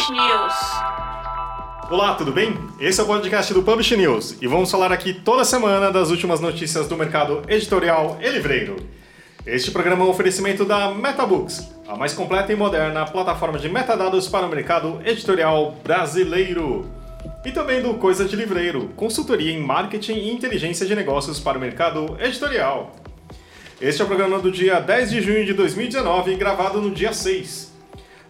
Publish News. Olá, tudo bem? Esse é o podcast do Publish News e vamos falar aqui toda semana das últimas notícias do mercado editorial e livreiro. Este programa é um oferecimento da MetaBooks, a mais completa e moderna plataforma de metadados para o mercado editorial brasileiro. E também do Coisa de Livreiro, consultoria em marketing e inteligência de negócios para o mercado editorial. Este é o programa do dia 10 de junho de 2019, gravado no dia 6.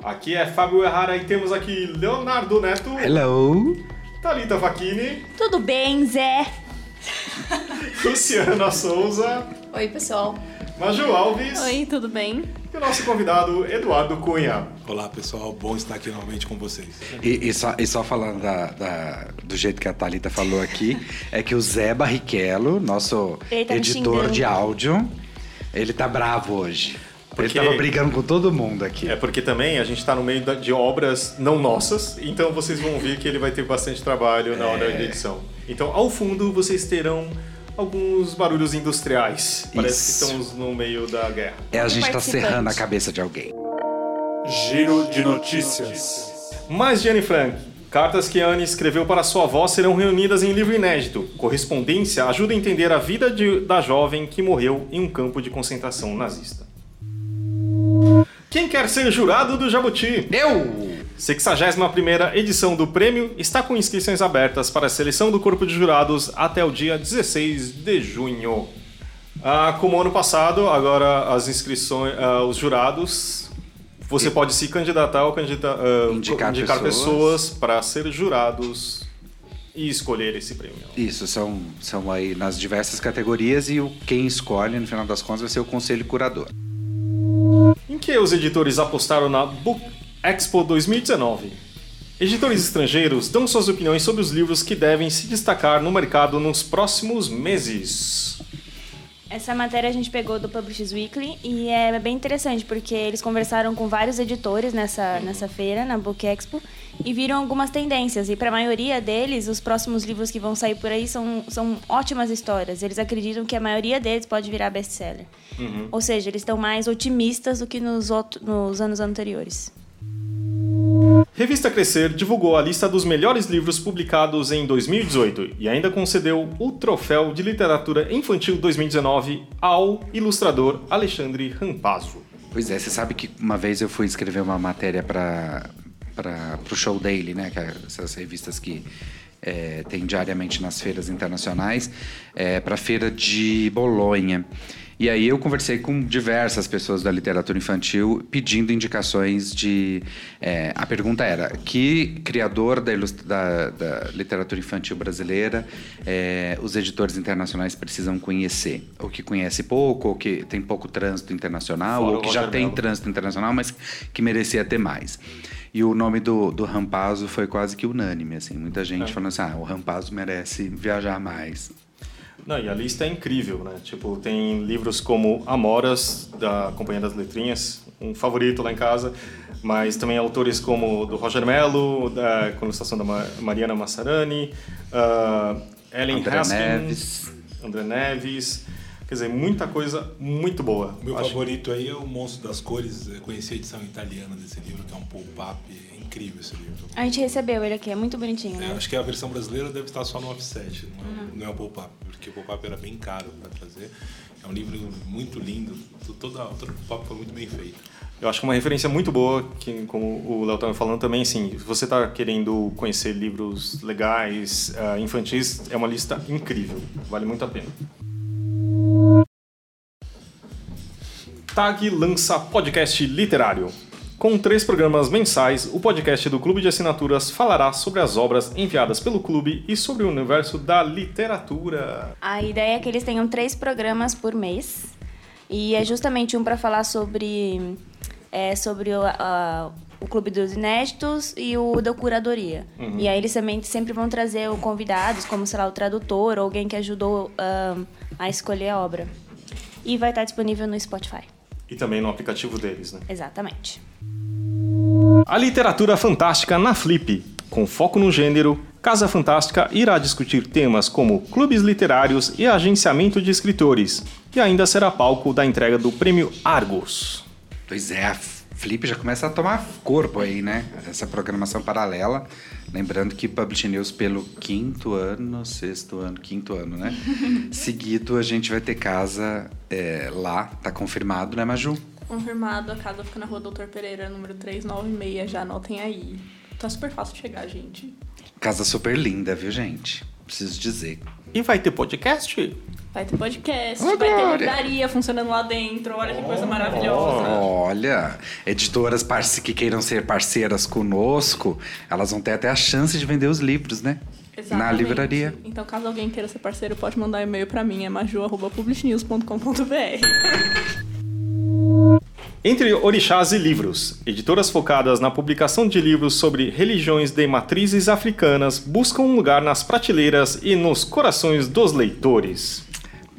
Aqui é Fábio Errara e temos aqui Leonardo Neto, Hello! Thalita Facchini, Tudo bem, Zé? Luciana Souza, Oi, pessoal. Maju Alves Oi, tudo bem? e o nosso convidado Eduardo Cunha. Olá pessoal, bom estar aqui novamente com vocês. E, e só, e só falando da, da- do jeito que a Thalita falou aqui, é que o Zé Barrichello, nosso tá editor de áudio, ele tá bravo hoje. Porque- Ele tava brigando com todo mundo aqui. É porque também a gente está no meio da- de obras não nossas, então vocês vão ver que ele vai ter bastante trabalho na hora de edição. Então, ao fundo, vocês terão alguns barulhos industriais. Parece Isso. que estamos no meio da guerra. É a gente tá participante. serrando a cabeça de alguém. Giro de notícias. Mas Jenny Frank, cartas que Anne escreveu para sua avó serão reunidas em livro inédito. Correspondência ajuda a entender a vida de- da jovem que morreu em um campo de concentração nazista. Quem quer ser jurado do Jabuti? Eu! 61ª edição do prêmio está com inscrições abertas para a seleção do corpo de jurados até o dia 16 de junho. Ah, como ano passado, agora as inscrições, ah, os jurados, você pode se candidatar ou candidata, ah, Indicar pessoas, pessoas. para ser jurados e escolher esse prêmio. Isso, são, são aí nas diversas categorias e o, quem escolhe, no final das contas, vai ser o conselho curador. Que os editores apostaram na Book Expo 2019? Editores estrangeiros dão suas opiniões sobre os livros que devem se destacar no mercado nos próximos meses. Essa matéria a gente pegou do Publishers Weekly e é bem interessante porque eles conversaram com vários editores nessa, nessa feira, na Book Expo, e viram algumas tendências. E para a maioria deles, os próximos livros que vão sair por aí são, são ótimas histórias. Eles acreditam que a maioria deles pode virar best-seller. Ou seja, eles estão mais otimistas do que nos, nos anos anteriores. Revista Crescer divulgou a lista dos melhores livros publicados em 2018 e ainda concedeu o troféu de literatura infantil 2019 ao ilustrador Alexandre Rampazzo. Pois é, você sabe que uma vez eu fui escrever uma matéria para o Show Daily, né? Que é essas revistas que é, tem diariamente nas feiras internacionais, é, para a feira de Bolonha. E aí eu conversei com diversas pessoas da literatura infantil pedindo indicações de. é, a pergunta era: que criador da, da- da literatura infantil brasileira é, os editores internacionais precisam conhecer? Ou que conhece pouco, ou que tem pouco trânsito internacional, Fora ou o que já tem trânsito internacional, mas que merecia ter mais. E o nome do, do Rampazzo foi quase que unânime, assim. Muita gente É. falando assim, ah, o Rampazzo merece viajar mais. Não, e a lista é incrível, né? Tipo, tem livros como Amoras, da Companhia das Letrinhas, um favorito lá em casa, mas também autores como do Roger Mello, da com ilustração da Ma- Mariana Massarani, ah, Ellen André Haskins, Neves. André Neves, quer dizer, muita coisa muito boa. O meu Acho- favorito aí é o Monstro das Cores. Eu conheci a edição italiana desse livro, que é um pulp-up. É incrível esse livro. A gente recebeu ele aqui, é muito bonitinho, É, né? acho que a versão brasileira deve estar só no offset, não é, não é o pulp-up, porque o pulp-up era bem caro para trazer. É um livro muito lindo, todo o pulp-up foi muito bem feito. Eu acho que uma referência muito boa, que como o Léo estava falando também, assim, se você está querendo conhecer livros legais, ah, infantis, é uma lista incrível, vale muito a pena. TAG lança podcast literário. Com três programas mensais, o podcast do Clube de Assinaturas falará sobre as obras enviadas pelo clube e sobre o universo da literatura. A ideia é que eles tenham três programas por mês. E é justamente um para falar sobre, é, sobre o, a- o Clube dos Inéditos e o da Curadoria. E aí eles também sempre vão trazer convidados, como, sei lá, o tradutor ou alguém que ajudou a escolher a obra. E vai estar disponível no Spotify. E também no aplicativo deles, né? Exatamente. A literatura fantástica na Flip. Com foco no gênero, Casa Fantástica irá discutir temas como clubes literários e agenciamento de escritores, e ainda será palco da entrega do prêmio Argos. Pois é, Flip já começa a tomar corpo aí, né? Essa programação paralela. Lembrando que Publish News pelo quinto ano, sexto ano, quinto ano, né? Seguido a gente vai ter casa é, lá, tá confirmado, né, Maju? Confirmado, a casa fica na rua Doutor Pereira, número 396, já anotem aí. Tá super fácil de chegar, gente. Casa super linda, viu, gente? Preciso dizer. E vai ter podcast? Vai ter podcast, Ô, vai ter livraria funcionando lá dentro, olha que coisa maravilhosa. Olha, editoras que queiram ser parceiras conosco, elas vão ter até a chance de vender os livros, né? Na Exatamente. livraria. Então, caso alguém queira ser parceiro, pode mandar e-mail pra mim, é maju.publishnews.com.br. Entre Orixás e Livros, editoras focadas na publicação de livros sobre religiões de matrizes africanas buscam um lugar nas prateleiras e nos corações dos leitores.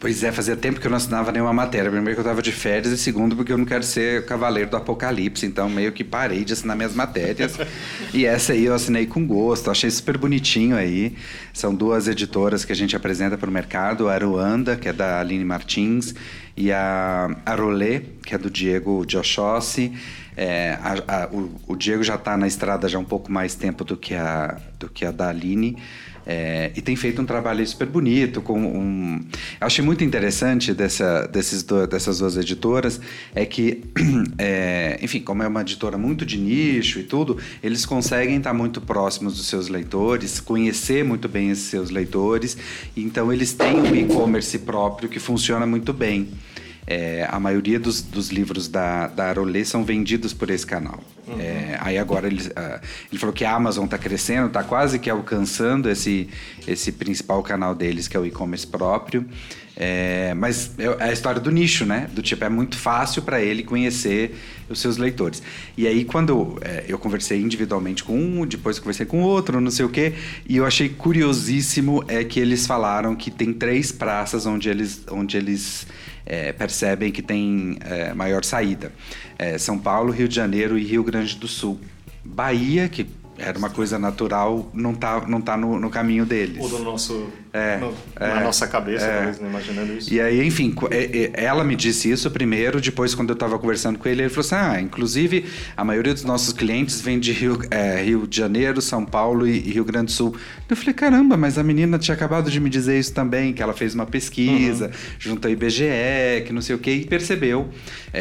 Pois é, fazia tempo que eu não assinava nenhuma matéria. Primeiro que eu tava de férias e segundo porque eu não quero ser cavaleiro do apocalipse. Então meio que parei de assinar minhas matérias. e essa aí eu assinei com gosto. Achei super bonitinho aí. São duas editoras que a gente apresenta para o mercado. A Aruanda, que é da Aline Martins, e a Arolê, que é do Diego Joshossi. É, a- a- o, o Diego já está na estrada já um pouco mais tempo do que a, do que a da Aline. É, e tem feito um trabalho super bonito com um achei muito interessante dessa, desses do- dessas duas editoras é que é, enfim como é uma editora muito de nicho e tudo eles conseguem estar muito próximos dos seus leitores conhecer muito bem esses seus leitores então eles têm um e-commerce próprio que funciona muito bem é, a maioria dos, dos livros da, da Arolê são vendidos por esse canal. É, aí agora ele, ah, ele falou que a Amazon está crescendo, está quase que alcançando esse, esse principal canal deles, que é o e-commerce próprio. É, mas é é a história do nicho, né? Do tipo, é muito fácil para ele conhecer os seus leitores. E aí, quando é, eu conversei individualmente com um, depois conversei com outro, não sei o quê, e eu achei curiosíssimo é que eles falaram que tem três praças onde eles, onde eles é, percebem que tem é, maior saída. É, São Paulo, Rio de Janeiro e Rio Grande do Sul. Bahia, que era uma coisa natural, não tá, não tá no, no caminho deles. Ou do nosso. É, no- é, na nossa cabeça, é. talvez, né, imaginando isso. E aí, enfim, é- é- ela me disse isso primeiro, depois quando eu estava conversando com ele, ele falou assim, ah, inclusive a maioria dos nossos clientes vem de Rio, é, Rio de Janeiro, São Paulo e, Rio Grande do Sul. Eu falei, caramba, mas a menina tinha acabado de me dizer isso também, que ela fez uma pesquisa, junto ao IBGE, que não sei o que, e percebeu.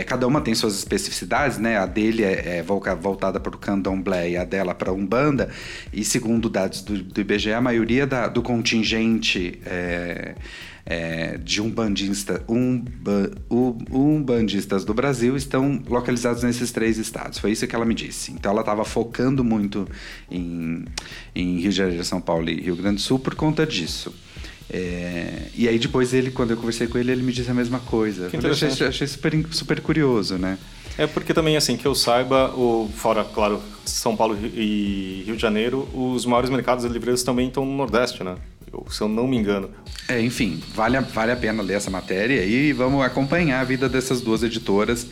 Cada uma tem suas especificidades, né? A dele é, voltada para o candomblé e a dela para a Umbanda. E segundo dados do, do IBGE, a maioria da- do contingente é, é, de umbandista, umba, umbandistas do Brasil estão localizados nesses três estados. Foi isso que ela me disse. Então ela estava focando muito em, em Rio de Janeiro, São Paulo e Rio Grande do Sul por conta disso. É, e aí depois ele, quando eu conversei com ele, ele me disse a mesma coisa. Que Eu achei, achei super, super curioso, né? É porque também, assim, que eu saiba, o, fora, claro, São Paulo e Rio de Janeiro, os maiores mercados de livreiros também estão no Nordeste, né? Se eu não me engano. É, enfim, vale a, vale a pena ler essa matéria e vamos acompanhar a vida dessas duas editoras,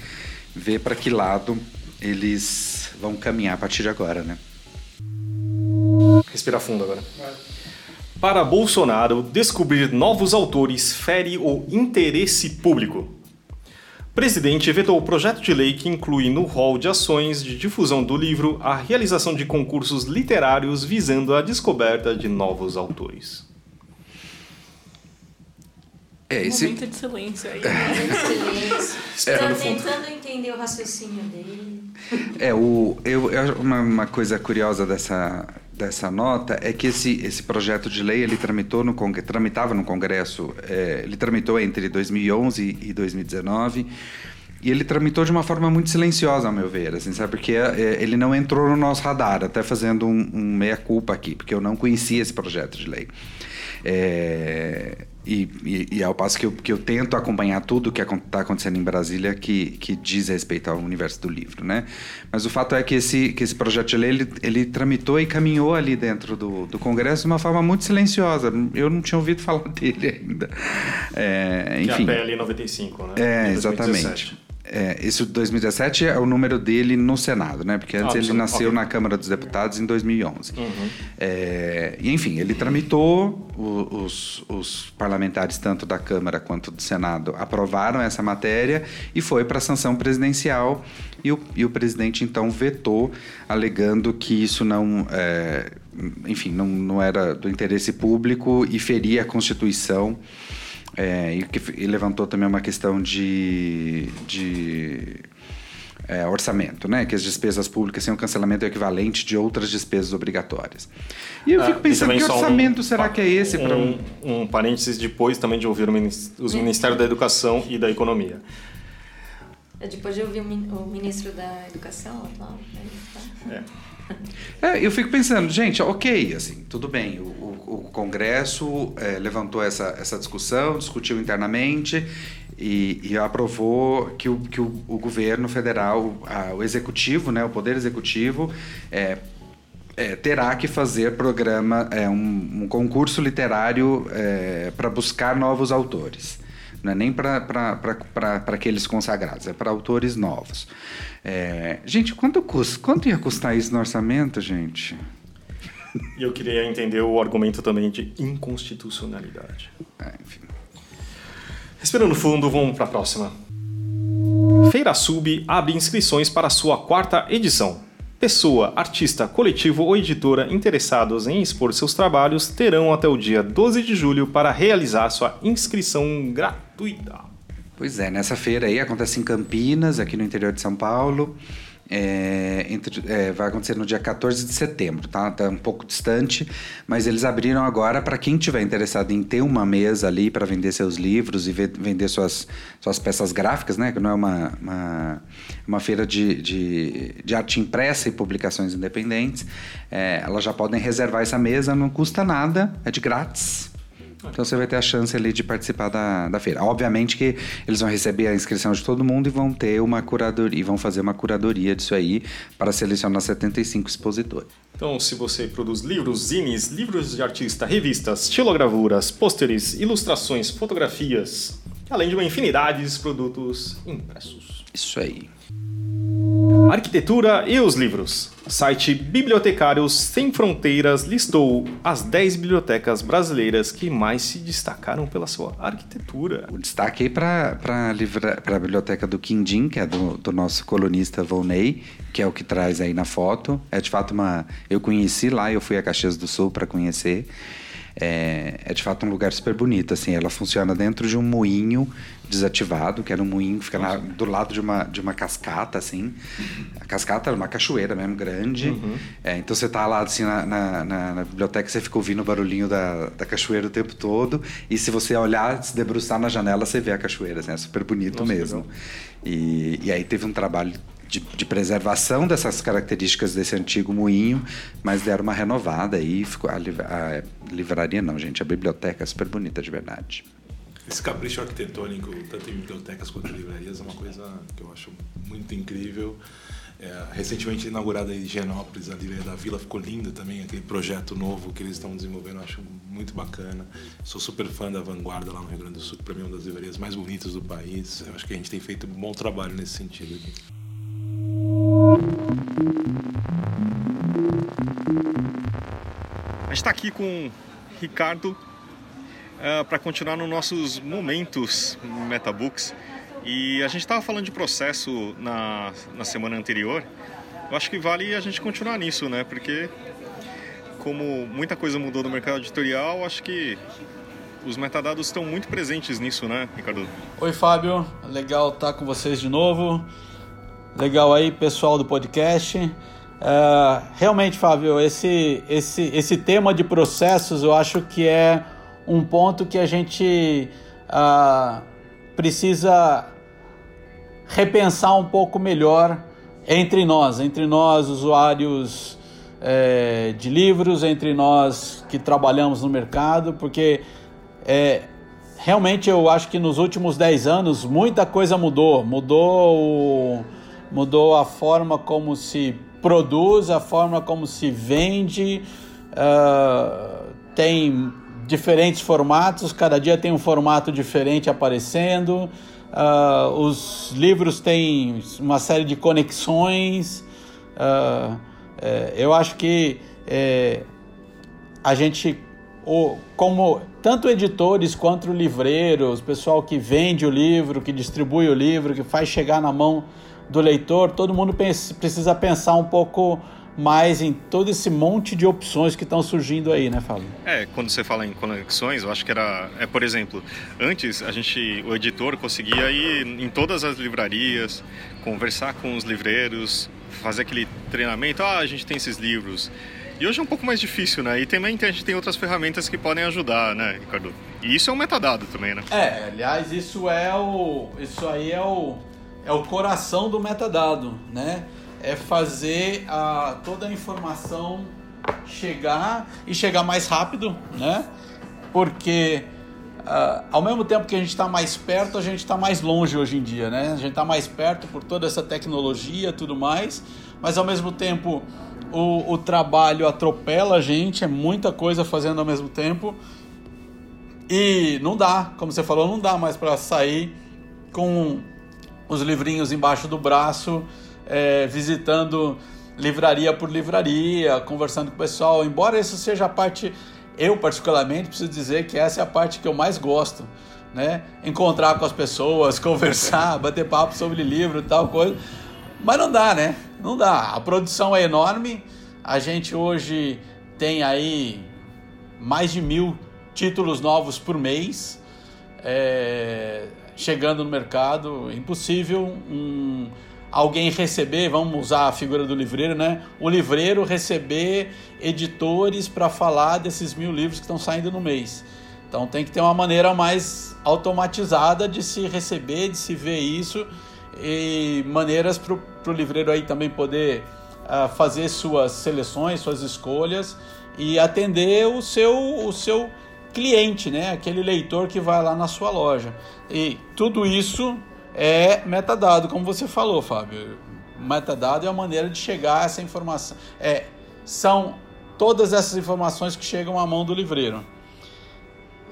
ver para que lado eles vão caminhar a partir de agora, né? Respira fundo agora. Para Bolsonaro, descobrir novos autores fere o interesse público. O presidente vetou o projeto de lei que inclui no rol de ações de difusão do livro a realização de concursos literários visando a descoberta de novos autores. É, esse, Momento de silêncio aí. Silêncio. Esperando Tá fundo. tentando entender o raciocínio dele. É, o, eu, eu- uma, uma coisa curiosa dessa, dessa nota é que esse, esse projeto de lei ele tramitou no tramitava no Congresso, é, ele tramitou entre 2011 e 2019 e ele tramitou de uma forma muito silenciosa, ao meu ver, assim, sabe? Porque é, ele não entrou no nosso radar, até fazendo um, um meia-culpa aqui, porque eu não conhecia esse projeto de lei. É, e, e, e ao passo que eu, que eu tento acompanhar tudo que está acontecendo em Brasília que, que diz respeito ao universo do livro, né? Mas o fato é que esse, que esse projeto de lei, ele, ele tramitou e caminhou ali dentro do, do Congresso de uma forma muito silenciosa. Eu não tinha ouvido falar dele ainda. É, Que enfim. é a PL 95, né? É, exatamente. 2017. é, esse 2017 é o número dele no Senado, né? Porque antes Ah, ele nasceu Senado, ok. na Câmara dos Deputados em 2011. Uhum. É, e enfim, ele tramitou, os, os parlamentares, tanto da Câmara quanto do Senado, aprovaram essa matéria e foi para a sanção presidencial. E o, e o presidente então vetou, alegando que isso não. é, enfim, não, não era do interesse público e feria a Constituição. É, e, que, e levantou também uma questão de, de é, orçamento, né? Que as despesas públicas têm um cancelamento equivalente de outras despesas obrigatórias. E eu Ah, fico e pensando, que só um- orçamento será que é esse para um... um, um parênteses depois também de ouvir os Ministérios da Educação e da Economia. É, Depois de ouvir o min- o ministro da Educação atual. né? É. É, eu fico pensando, gente, ok, assim, tudo bem. O, o- o Congresso é, levantou essa, essa discussão, discutiu internamente e, e aprovou que, o, que o, o governo federal, a- o executivo, né, o poder executivo, é, é, terá que fazer programa, é, um, um concurso literário para buscar novos autores. Não é nem para aqueles consagrados, é para autores novos. É, gente, quanto, custa, quanto ia custar isso no orçamento, gente? E eu queria entender o argumento também de inconstitucionalidade. É, enfim. Respirando fundo, vamos para a próxima. Feira Sub abre inscrições para sua quarta edição. Pessoa, artista, coletivo ou editora interessados em expor seus trabalhos terão até o dia 12 de julho para realizar sua inscrição gratuita. Pois é, nessa feira aí acontece em Campinas, aqui no interior de São Paulo. É, entre- é, vai acontecer no dia 14 de setembro, tá? Tá um pouco distante, mas eles abriram agora para quem tiver interessado em ter uma mesa ali para vender seus livros e ve- vender suas, suas peças gráficas, né? Que não é uma, uma, uma feira de, de, de arte impressa e publicações independentes. É, elas já podem reservar essa mesa, não custa nada, é de grátis. Então você vai ter a chance ali de participar da, da feira. Obviamente que eles vão receber a inscrição de todo mundo e vão ter uma curadoria, e vão fazer uma curadoria disso aí para selecionar 75 expositores. Então, se você produz livros, zines, livros de artista, revistas, xilogravuras, pôsteres, ilustrações, fotografias, além de uma infinidade de produtos impressos. Isso aí. Arquitetura e os livros. Site Bibliotecários Sem Fronteiras listou as 10 bibliotecas brasileiras que mais se destacaram pela sua arquitetura. O destaque aí para a biblioteca do Quindim, que é do, do nosso colunista Volney, que é o que traz aí na foto. É de fato uma. Eu conheci lá, eu fui a Caxias do Sul para conhecer. É, é de fato um lugar super bonito, assim. Ela funciona dentro de um moinho desativado, que era um moinho que fica na- do lado de uma, de uma cascata, assim. A cascata era uma cachoeira mesmo, grande. É, então você tá lá, assim, na, na, na- biblioteca, você fica ouvindo o barulhinho da, da cachoeira o tempo todo. E se você olhar, se debruçar na janela, você vê a cachoeira, assim. É super bonito Nossa, mesmo. E, e aí teve um trabalho de, de preservação dessas características desse antigo moinho, mas deram uma renovada aí. Ficou a, a livraria não, gente, a biblioteca é super bonita de verdade. Esse capricho arquitetônico, tanto em bibliotecas quanto em livrarias, é uma coisa que eu acho muito incrível. É, recentemente inaugurada em Higienópolis, a livraria da Vila, ficou linda também, aquele projeto novo que eles estão desenvolvendo, eu acho muito bacana. Sou super fã da Vanguarda lá no Rio Grande do Sul, para mim é uma das livrarias mais bonitas do país. Eu acho que a gente tem feito um bom trabalho nesse sentido aqui. A gente está aqui com o Ricardo para continuar nos nossos momentos Metabooks. E a gente estava falando de processo na, na semana anterior. Eu acho que vale a gente continuar nisso, né? Porque como muita coisa mudou no mercado editorial, acho que os metadados estão muito presentes nisso, né, Ricardo? Oi, Fábio. Legal estar com vocês de novo. Legal aí, pessoal do podcast. É, realmente, Fábio, esse, esse, esse tema de processos eu acho que é um ponto que a gente ah, precisa repensar um pouco melhor entre nós, entre nós, usuários é, de livros, entre nós que trabalhamos no mercado, porque é, realmente eu acho que nos últimos 10 anos muita coisa mudou. Mudou, mudou a forma como se produz, a forma como se vende, ah, tem diferentes formatos, cada dia tem um formato diferente aparecendo. Uh, os livros têm uma série de conexões. Uh, é, eu acho que é, a gente, como tanto editores quanto livreiros, pessoal que vende o livro, que distribui o livro, que faz chegar na mão do leitor, todo mundo precisa pensar um pouco mais em todo esse monte de opções que estão surgindo aí, né, Fábio? É, quando você fala em conexões, eu acho que era, é por exemplo, antes a gente, o editor conseguia ir em todas as livrarias, conversar com os livreiros, fazer aquele treinamento, ah, a gente tem esses livros. E hoje é um pouco mais difícil, né? E também a gente tem outras ferramentas que podem ajudar, né, Ricardo? E isso é um metadado também, né? É, aliás, isso é o. Isso aí é o. É o coração do metadado, né? É fazer a, toda a informação chegar e chegar mais rápido, né? Porque uh, ao mesmo tempo que a gente está mais perto, a gente está mais longe hoje em dia, né? A gente está mais perto por toda essa tecnologia, tudo mais, mas ao mesmo tempo o, o trabalho atropela a gente, é muita coisa fazendo ao mesmo tempo e não dá, como você falou, não dá mais para sair com os livrinhos embaixo do braço é, visitando livraria por livraria, conversando com o pessoal. Embora isso seja a parte, eu particularmente preciso dizer que essa é a parte que eu mais gosto, né? Encontrar com as pessoas, conversar, bater papo sobre livro e tal coisa. Mas não dá, né? Não dá. A produção é enorme. A gente hoje tem aí mais de mil títulos novos por mês é, chegando no mercado. Impossível um alguém receber, vamos usar a figura do livreiro, né? O livreiro receber editores para falar desses mil livros que estão saindo no mês. Então tem que ter uma maneira mais automatizada de se receber, de se ver isso e maneiras para o livreiro aí também poder uh, fazer suas seleções, suas escolhas e atender o seu, o seu cliente, né? Aquele leitor que vai lá na sua loja. E tudo isso é metadado, como você falou, Fábio. Metadado é a maneira de chegar a essa informação. É, são todas essas informações que chegam à mão do livreiro.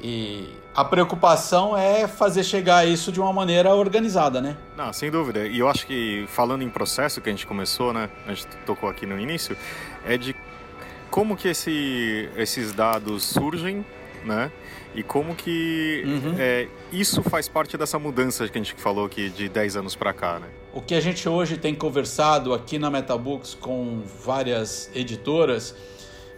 E a preocupação é fazer chegar isso de uma maneira organizada, né? Não, sem dúvida. E eu acho que falando em processo que a gente começou, né? A gente tocou aqui no início, é de como que esse, esses dados surgem, né? E como que uhum. é, isso faz parte dessa mudança que a gente falou aqui de 10 anos para cá, né? O que a gente hoje tem conversado aqui na Metabooks com várias editoras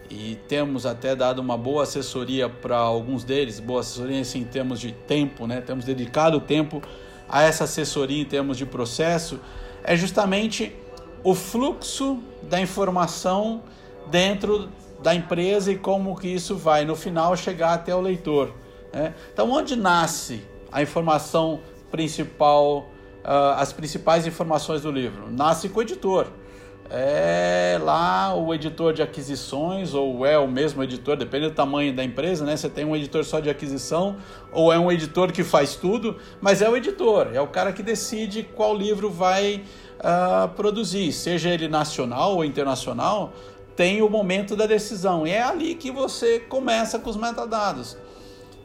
e temos até dado uma boa assessoria para alguns deles, boa assessoria assim, em termos de tempo, né? Temos dedicado tempo a essa assessoria em termos de processo, é justamente o fluxo da informação dentro da empresa e como que isso vai no final chegar até o leitor. Né? Então, onde nasce a informação principal, uh, as principais informações do livro? Nasce com o editor. É lá o editor de aquisições, ou é o mesmo editor, depende do tamanho da empresa, né? Você tem um editor só de aquisição, ou é um editor que faz tudo, mas é o editor, é o cara que decide qual livro vai uh, produzir, seja ele nacional ou internacional, tem o momento da decisão. E é ali que você começa com os metadados.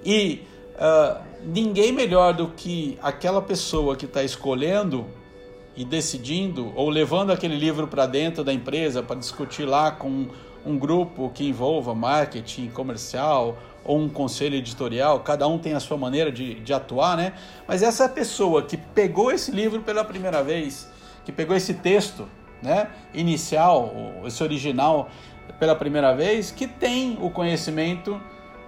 E uh, ninguém melhor do que aquela pessoa que está escolhendo e decidindo, ou levando aquele livro para dentro da empresa para discutir lá com um grupo que envolva marketing comercial ou um conselho editorial, cada um tem a sua maneira de, de atuar, né? Mas essa pessoa que pegou esse livro pela primeira vez, que pegou esse texto né, inicial, esse original pela primeira vez, que tem o conhecimento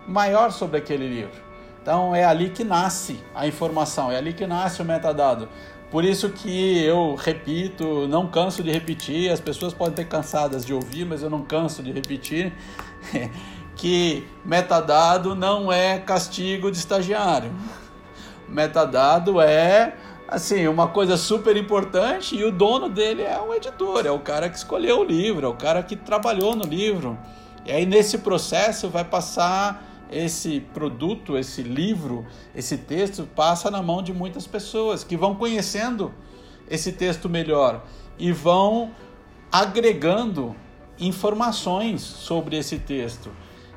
maior sobre aquele livro. Então é ali que nasce a informação, é ali que nasce o metadado. Por isso que eu repito, não canso de repetir, as pessoas podem ter cansadas de ouvir, mas eu não canso de repetir que metadado não é castigo de estagiário. Metadado é assim, uma coisa super importante e o dono dele é o editor, é o cara que escolheu o livro, é o cara que trabalhou no livro. E aí nesse processo vai passar esse produto, esse livro, esse texto passa na mão de muitas pessoas que vão conhecendo esse texto melhor e vão agregando informações sobre esse texto,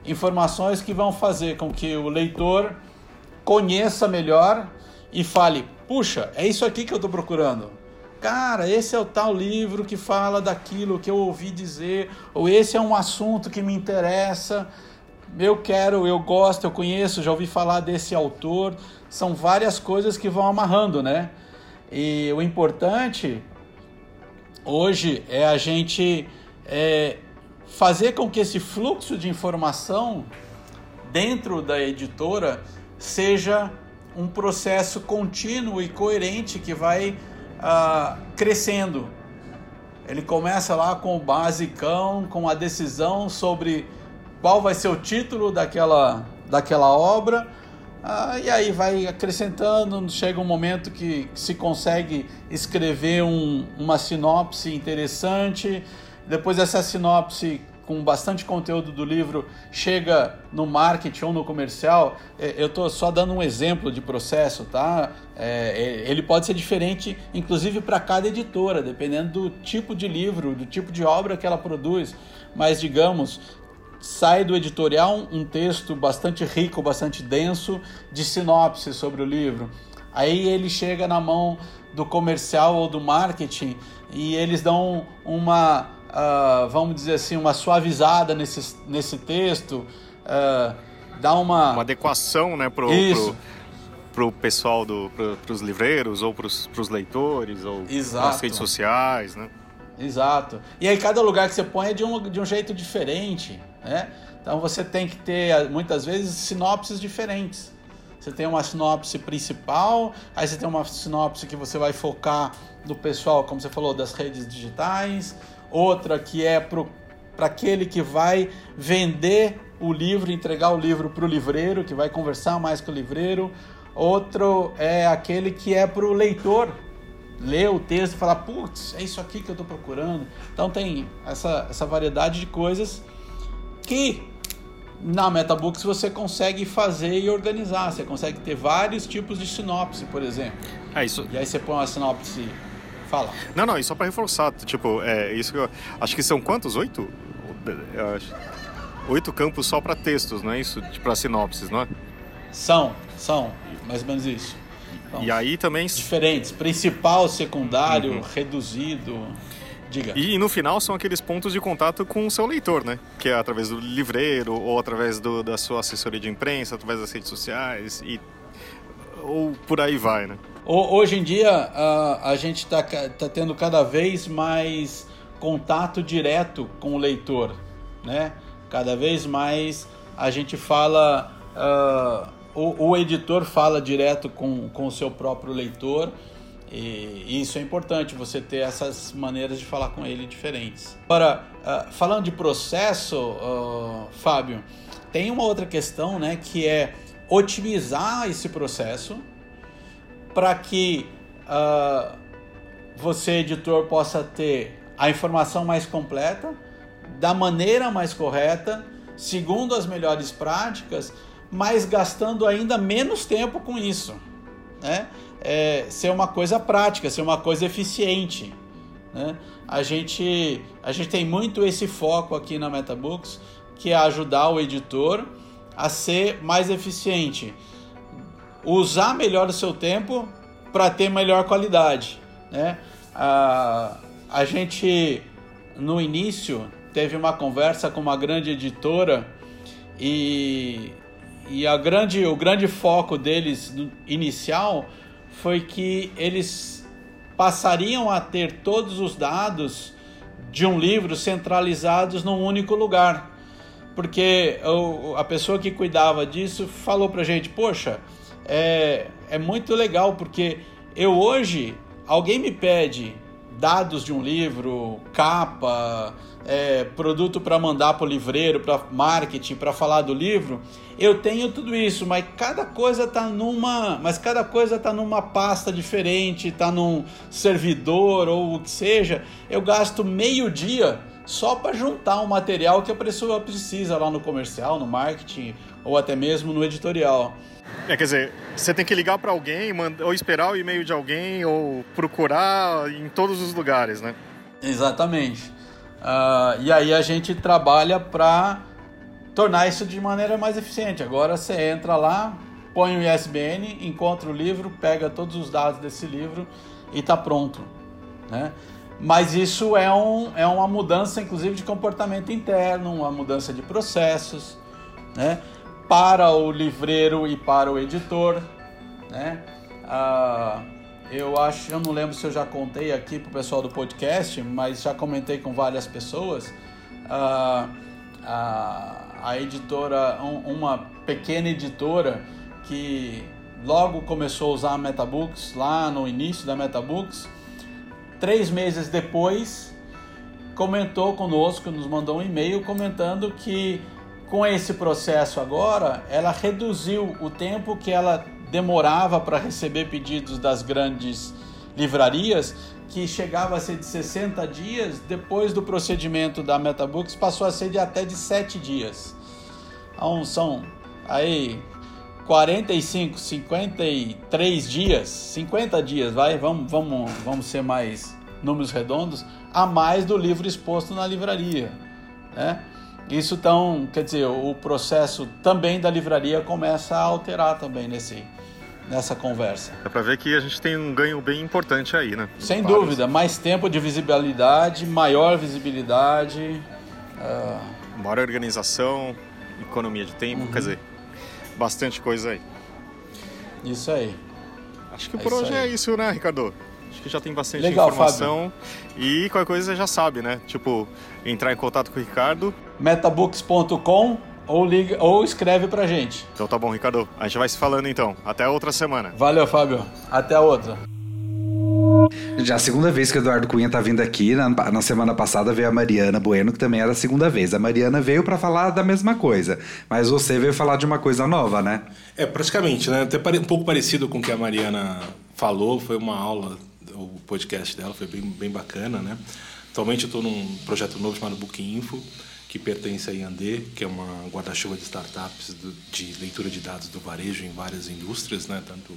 informações que vão fazer com que o leitor conheça melhor e fale: puxa, é isso aqui que eu estou procurando. Cara, esse é o tal livro que fala daquilo que eu ouvi dizer, ou esse é um assunto que me interessa. Eu quero, eu gosto, eu conheço, já ouvi falar desse autor. São várias coisas que vão amarrando, né? E o importante hoje é a gente é, fazer com que esse fluxo de informação dentro da editora seja um processo contínuo e coerente que vai uh, crescendo. Ele começa lá com o basicão, com a decisão sobre qual vai ser o título daquela, daquela obra, uh, e aí vai acrescentando. Chega um momento que se consegue escrever um, uma sinopse interessante. Depois essa sinopse com bastante conteúdo do livro chega no marketing ou no comercial, é, eu estou só dando um exemplo de processo, tá? É, é ele pode ser diferente, inclusive para cada editora, dependendo do tipo de livro, do tipo de obra que ela produz. Mas digamos, sai do editorial um texto bastante rico, bastante denso de sinopse sobre o livro. Aí ele chega na mão do comercial ou do marketing e eles dão uma uh, vamos dizer assim, uma suavizada nesse, nesse texto, uh, dá uma... Uma adequação, né, pro, Isso. pro, pro pessoal, do, pro, pros livreiros, ou pros, pros leitores, ou Exato. nas redes sociais, né? Exato. E aí cada lugar que você põe é de um, de um jeito diferente, né? Então você tem que ter, muitas vezes, sinopses diferentes. Você tem uma sinopse principal, aí você tem uma sinopse que você vai focar no pessoal, como você falou, das redes digitais, outra que é para aquele que vai vender o livro, entregar o livro para o livreiro, que vai conversar mais com o livreiro. Outro é aquele que é para o leitor ler o texto e falar, putz, é isso aqui que eu estou procurando. Então tem essa, essa variedade de coisas que na MetaBooks você consegue fazer e organizar. Você consegue ter vários tipos de sinopse, por exemplo. É isso. E aí você põe uma sinopse Fala. Não, não, e só para reforçar, tipo, é isso que eu acho que são quantos? Oito? Eu acho. Oito campos só para textos, não é isso? Para tipo, sinopses, não é? São, são, mais ou menos isso. Então, e aí também. Diferentes, principal, secundário, uhum. reduzido. Diga. E, e, no final são aqueles pontos de contato com o seu leitor, né? Que é através do livreiro, ou através do, da sua assessoria de imprensa, através das redes sociais, e, ou por aí vai, né? Hoje em dia, a, a gente está tá tendo cada vez mais contato direto com o leitor, né? Cada vez mais a gente fala, uh, o, o, editor fala direto com, com o seu próprio leitor e, isso é importante, você ter essas maneiras de falar com ele diferentes. Agora, uh, falando de processo, uh, Fábio, tem uma outra questão, né, que é otimizar esse processo, para que uh, você, editor, possa ter a informação mais completa, da maneira mais correta, segundo as melhores práticas, mas gastando ainda menos tempo com isso. Né? É, ser uma coisa prática, ser uma coisa eficiente. Né? A, gente, a gente tem muito esse foco aqui na MetaBooks, que é ajudar o editor a ser mais eficiente usar melhor o seu tempo para ter melhor qualidade. Né? A, a gente, no início, teve uma conversa com uma grande editora e, e a grande, o grande foco deles inicial foi que eles passariam a ter todos os dados de um livro centralizados num único lugar. Porque a pessoa que cuidava disso falou pra gente: Poxa, é, é muito legal porque eu hoje, alguém me pede dados de um livro, capa, é, produto para mandar para o livreiro, para marketing, para falar do livro, eu tenho tudo isso, mas cada coisa tá numa, mas cada coisa tá numa pasta diferente, tá num servidor ou o que seja. Eu gasto meio dia só para juntar um material que a pessoa precisa lá no comercial, no marketing ou até mesmo no editorial. É, quer dizer, você tem que ligar para alguém, ou esperar o e-mail de alguém, ou procurar em todos os lugares, né? Exatamente. Uh, e aí a gente trabalha para tornar isso de maneira mais eficiente. Agora você entra lá, põe o ISBN, encontra o livro, pega todos os dados desse livro e está pronto. Né? Mas isso é, um, é uma mudança, inclusive, de comportamento interno, uma mudança de processos, né? para o livreiro e para o editor. Né? Ah, eu acho, eu não lembro se eu já contei aqui para o pessoal do podcast, mas já comentei com várias pessoas. Ah, a, a editora, um, uma pequena editora que logo começou a usar a Metabooks lá no início da Metabooks, três meses depois comentou conosco, nos mandou um e-mail comentando que com esse processo agora, ela reduziu o tempo que ela demorava para receber pedidos das grandes livrarias, que chegava a ser de 60 dias, depois do procedimento da Metabooks passou a ser de até de 7 dias. Então, são aí 45, 53 dias, 50 dias, vai, vamos, vamos, vamos ser mais números redondos, a mais do livro exposto na livraria, né? Isso então, quer dizer, o processo também da livraria começa a alterar também nesse, nessa conversa. Dá pra ver que a gente tem um ganho bem importante aí, né? Sem Vários. dúvida, mais tempo de visibilidade, maior visibilidade. Uh... Maior organização, economia de tempo, uhum. quer dizer, bastante coisa aí. Isso aí. Acho que é por hoje é isso, né, Ricardo? Acho que já tem bastante Legal, informação. Fábio. E qualquer coisa você já sabe, né? Tipo, entrar em contato com o Ricardo. metabooks.com ou, liga, ou escreve pra gente. Então tá bom, Ricardo. A gente vai se falando então. Até outra semana. Valeu, Fábio. Até a outra. Já a segunda vez que o Eduardo Cunha tá vindo aqui, na, na, semana passada veio a Mariana Bueno, que também era a segunda vez. A Mariana veio para falar da mesma coisa, mas você veio falar de uma coisa nova, né? É, praticamente, né? Até um pouco parecido com o que a Mariana falou, foi uma aula o podcast dela, foi bem, bem bacana, né? Atualmente eu estou num projeto novo chamado Book Info, que pertence à Yandê, que é uma guarda-chuva de startups do, de leitura de dados do varejo em várias indústrias, né? Tanto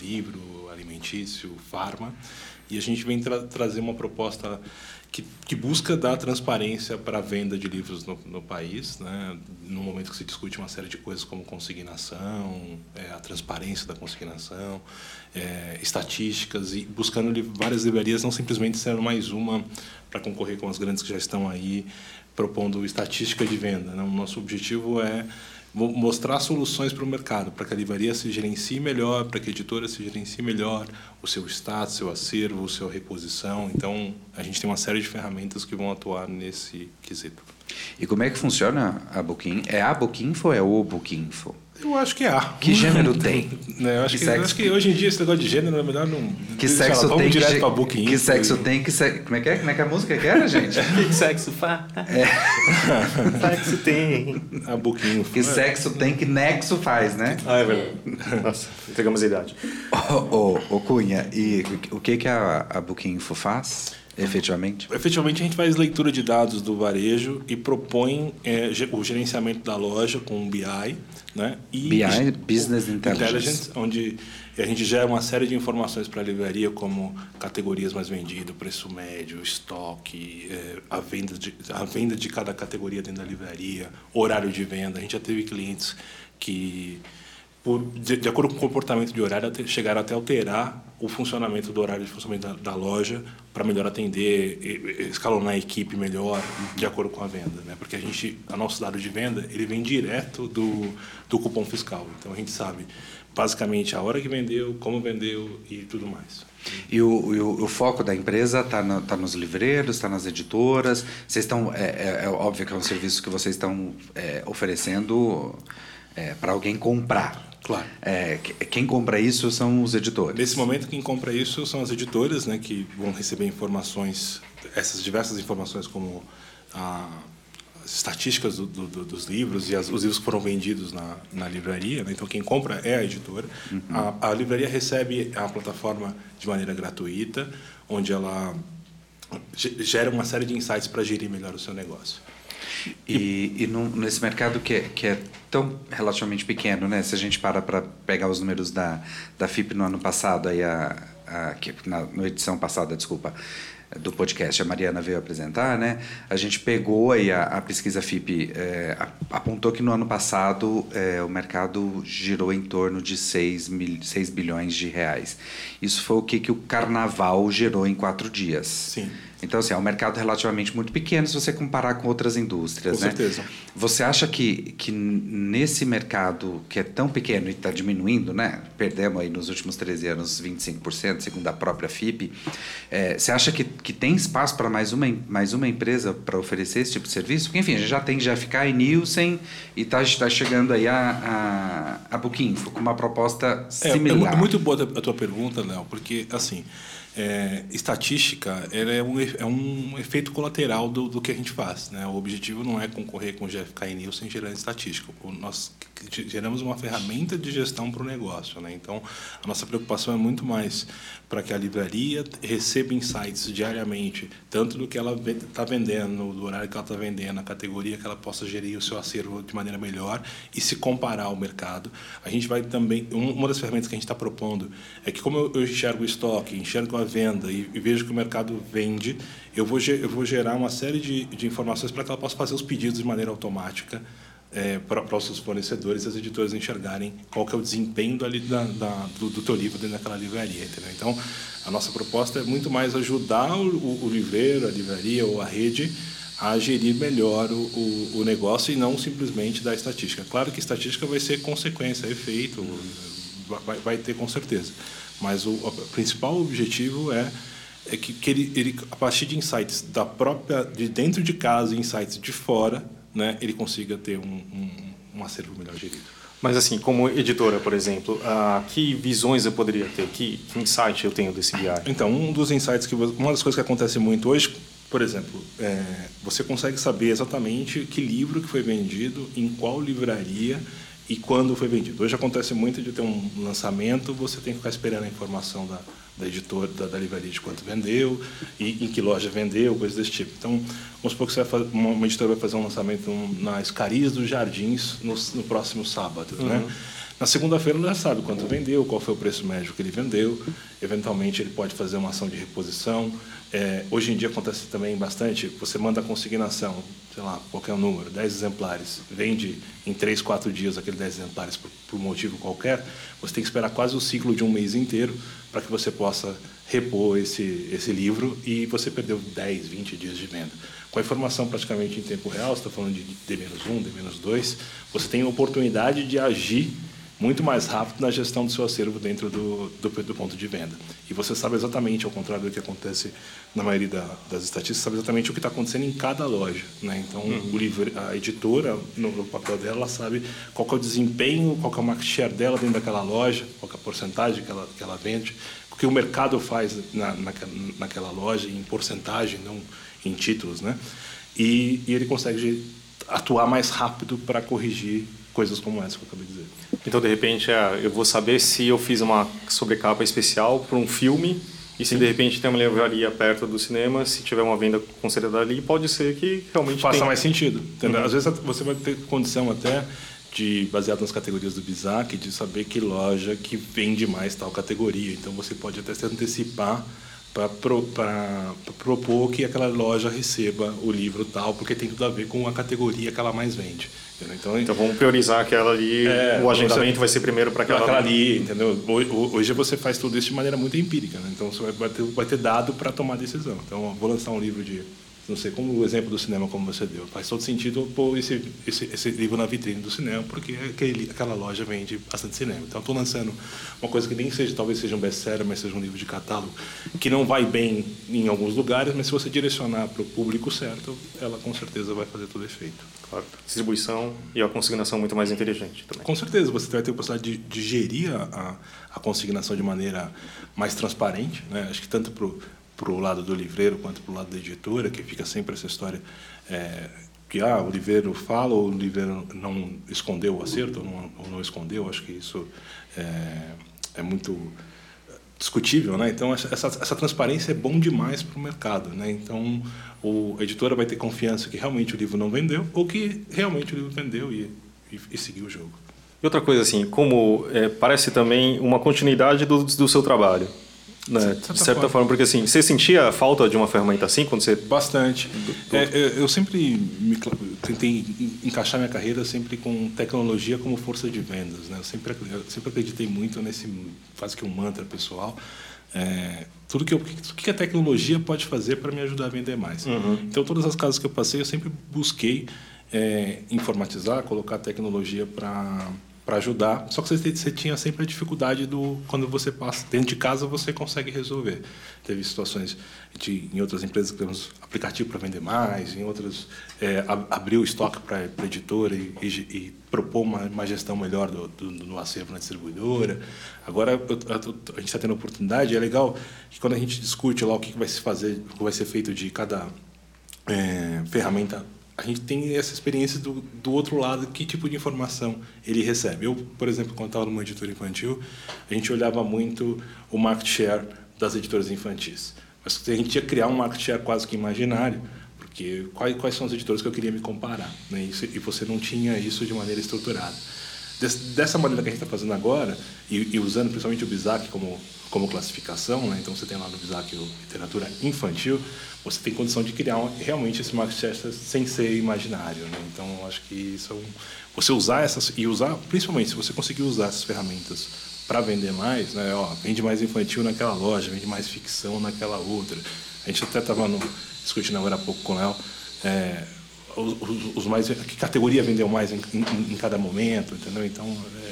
livro, alimentício, farma. E a gente vem tra trazer uma proposta que, que busca dar transparência para a venda de livros no, no, país, né? no momento que se discute uma série de coisas como consignação, é, a transparência da consignação, é, estatísticas e buscando várias livrarias, não simplesmente sendo mais uma para concorrer com as grandes que já estão aí propondo estatística de venda. Né? O nosso objetivo é mostrar soluções para o mercado, para que a livraria se gerencie melhor, para que a editora se gerencie melhor, o seu status, seu acervo, sua reposição. Então, a gente tem uma série de ferramentas que vão atuar nesse quesito. E como é que funciona a Booking? É a Bookinfo ou é o Bookinfo? Eu acho que há. Que gênero tem? É, eu acho que, que, acho que hoje em dia esse negócio de gênero é melhor não. Que sexo lá, tem? direto que, pra Booking. Que sexo tem? Que se... Como é que é? Como é que é a música que era, gente? que sexo faz? É. sexo tem. A Booking. Que sexo tem, que nexo faz, né? Ah, é verdade. Nossa, entregamos a idade. Ô, oh, oh, oh, Cunha, e o que, que a, a Booking Info faz? Efetivamente? Efetivamente, a gente faz leitura de dados do varejo e propõe é, o gerenciamento da loja com o BI. Né? E BI, Business Intelligence. Intelligence. Onde a gente gera uma série de informações para a livraria, como categorias mais vendidas, preço médio, estoque, é, a, venda de, a venda de cada categoria dentro da livraria, horário de venda. A gente já teve clientes que por, de, de, acordo com o comportamento de horário, chegaram até alterar o funcionamento do horário de funcionamento da, da loja para melhor atender, escalonar a equipe melhor de acordo com a venda, né? Porque a gente, nosso dado de venda, ele vem direto do, do cupom fiscal. Então a gente sabe basicamente a hora que vendeu, como vendeu e tudo mais. E o, e o, o foco da empresa está no, tá nos livreiros, está nas editoras. Vocês estão, é, é, é, óbvio que é um serviço que vocês estão é, oferecendo é, para alguém comprar. Claro. É, quem compra isso são os editores. Nesse momento, quem compra isso são as editoras, né, que vão receber informações, essas diversas informações, como a, as estatísticas do, do, dos livros e as, os livros que foram vendidos na, na livraria. Né? Então, quem compra é a editora. Uhum. A, a livraria recebe a plataforma de maneira gratuita, onde ela gera uma série de insights para gerir melhor o seu negócio. E, e nesse mercado que é, que é tão relativamente pequeno, né? Se a gente para para pegar os números da, da FIP no ano passado, aí a, a, que, na, na edição passada, desculpa, do podcast, a Mariana veio apresentar, né? A gente pegou aí a, a pesquisa FIP, é, apontou que no ano passado é, o mercado girou em torno de 6, mil, 6 bilhões de reais. Isso foi o que, que o carnaval gerou em quatro dias. Sim. Então, assim, é um mercado relativamente muito pequeno se você comparar com outras indústrias, Com né? certeza. Você acha que, que nesse mercado que é tão pequeno e está diminuindo, né? Perdemos aí nos últimos 13 anos 25%, segundo a própria FIP. É, você acha que, que tem espaço para mais uma, mais uma empresa para oferecer esse tipo de serviço? Porque, enfim, a gente já tem GFK e Nielsen e está tá chegando aí a, a, a Bookinfo com uma proposta É, é, similar. mu- é muito boa a tua pergunta, Léo, porque, assim, é, estatística é, um, é um efeito colateral do, do que a gente faz. Né? O objetivo não é concorrer com o GFK e Nielsen gerando estatística. Nós geramos uma ferramenta de gestão para o negócio. Né? Então, a nossa preocupação é muito mais para que a livraria receba insights diariamente, tanto do que ela está vendendo, do horário que ela está vendendo, a categoria que ela possa gerir o seu acervo de maneira melhor e se comparar ao mercado. A gente vai também, um- uma das ferramentas que a gente está propondo é que como eu, enxergo o estoque, enxergo a venda e, vejo que o mercado vende, eu vou, eu vou gerar uma série de, de informações para que ela possa fazer os pedidos de maneira automática é, para os seus fornecedores as editoras enxergarem qual que é o desempenho ali da, da- do, do teu livro dentro daquela livraria. Entendeu? Então, a nossa proposta é muito mais ajudar o, o, o livreiro, a livraria ou a rede a gerir melhor o, o, o negócio e não simplesmente dar estatística. Claro que estatística vai ser consequência, efeito, vai, vai ter com certeza. Mas o, o principal objetivo é é que, que ele, ele, a partir de insights da própria, de dentro de casa e insights de fora, né, ele consiga ter um, um, um acervo melhor gerido. Mas assim, como editora, por exemplo, ah, que visões eu poderia ter? Que, que insight eu tenho desse BI? Então, um dos insights que uma das coisas que acontece muito hoje, por exemplo, é, você consegue saber exatamente que livro que foi vendido, em qual livraria e quando foi vendido. Hoje acontece muito de ter um lançamento, você tem que ficar esperando a informação da, da editora, da, da livraria de quanto vendeu e em que loja vendeu, coisas desse tipo. Então, vamos supor que você vai fazer, uma, uma editora vai fazer um lançamento um, na Escarias dos Jardins no, no próximo sábado, né? Na segunda-feira ele já sabe quanto vendeu, qual foi o preço médio que ele vendeu. Eventualmente ele pode fazer uma ação de reposição. É, hoje em dia acontece também bastante, você manda a consignação, sei lá, qualquer número, 10 exemplares, vende em 3, 4 dias aqueles 10 exemplares por, por motivo qualquer, você tem que esperar quase o ciclo de um mês inteiro para que você possa repor esse, esse livro e você perdeu 10, 20 dias de venda. Com a informação praticamente em tempo real, você está falando de D-1, D-2, você tem a oportunidade de agir muito mais rápido na gestão do seu acervo dentro do, do, do ponto de venda. E você sabe exatamente, ao contrário do que acontece na maioria da, das estatísticas, sabe exatamente o que está acontecendo em cada loja. Né? Então, o livre, a editora, no, no papel dela, ela sabe qual é o desempenho, qual é o market share dela dentro daquela loja, qual que é a porcentagem que ela, que ela vende, o que o mercado faz na, naquela, naquela loja em porcentagem, não em títulos. Né? E, e ele consegue atuar mais rápido para corrigir coisas como essa que eu acabei de dizer. Então, de repente, é, eu vou saber se eu fiz uma sobrecapa especial para um filme e se de repente tem uma livraria perto do cinema, se tiver uma venda considerada ali, pode ser que realmente faça mais sentido. entendeu? Uhum. Às vezes você vai ter condição até de baseado nas categorias do Bizac, de saber que loja que vende mais tal categoria. Então você pode até se antecipar para pro, propor que aquela loja receba o livro tal, porque tem tudo a ver com a categoria que ela mais vende. Então, Então vamos priorizar aquela ali, É, o agendamento você- vai ser primeiro para aquela, aquela, ali, entendeu? Hoje, você faz tudo isso de maneira muito empírica, né? Então você vai- ter, vai ter dado para tomar decisão. Então, vou lançar um livro de, não sei, como o exemplo do cinema como você deu. Faz todo sentido pôr esse, esse, esse livro na vitrine do cinema, porque aquele, aquela loja vende bastante cinema. Então, estou lançando uma coisa que nem seja, talvez seja um best-seller, mas seja um livro de catálogo, que não vai bem em alguns lugares, mas se você direcionar para o público certo, ela com certeza vai fazer todo efeito. Claro, distribuição e a consignação muito mais inteligente também. Com certeza, você vai ter a possibilidade de, de gerir a, a consignação de maneira mais transparente. Né? Acho que tanto para o lado do livreiro quanto para o lado da editora, que fica sempre essa história é, que ah, o livreiro fala ou o livreiro não escondeu o acerto ou não, ou não escondeu. Acho que isso é, é muito discutível, né? Então essa, essa transparência é bom demais para o mercado, né? Então o, a editora vai ter confiança que realmente o livro não vendeu ou que realmente o livro vendeu e, e, e seguiu o jogo. E outra coisa assim, como é, parece também uma continuidade do, do seu trabalho. Né? De certa forma, porque assim, você sentia a falta de uma ferramenta assim quando você. Bastante. É, eu, sempre me tentei en- encaixar minha carreira sempre com tecnologia como força de vendas. Né? Eu, sempre, eu sempre acreditei muito nesse quase que um mantra pessoal. É, tudo que eu, o que a tecnologia pode fazer para me ajudar a vender mais. Então, todas as casas que eu passei, eu sempre busquei é, informatizar, colocar tecnologia para para ajudar. Só que você, você tinha sempre a dificuldade do quando você passa dentro de casa você consegue resolver. Teve situações de em outras empresas que temos aplicativo para vender mais, em outras é, ab- abrir o estoque para a editora e, e, e propor uma, uma gestão melhor do, do, do acervo na distribuidora. Agora eu- eu- a gente está tendo oportunidade. É legal que quando a gente discute lá o que vai se fazer, o que vai ser feito de cada é, ferramenta, a gente tem essa experiência do, do outro lado, que tipo de informação ele recebe. Eu, por exemplo, quando estava numa editora infantil, a gente olhava muito o market share das editoras infantis. Mas a gente ia criar um market share quase que imaginário, porque quais, quais são as editoras que eu queria me comparar? Né? E você não tinha isso de maneira estruturada. Des, dessa maneira que a gente está fazendo agora, e, e usando principalmente o BISAC como, como classificação, né? então você tem lá no BISAC literatura infantil, você tem condição de criar um, realmente esse share sem ser imaginário. Né? Então, acho que isso é um, você usar essas e usar, principalmente se você conseguir usar essas ferramentas para vender mais, né? Ó, vende mais infantil naquela loja, vende mais ficção naquela outra. A gente até estava discutindo agora há pouco com o Léo. É, os, os- mais que categoria vendeu mais em, em- em cada momento, entendeu? Então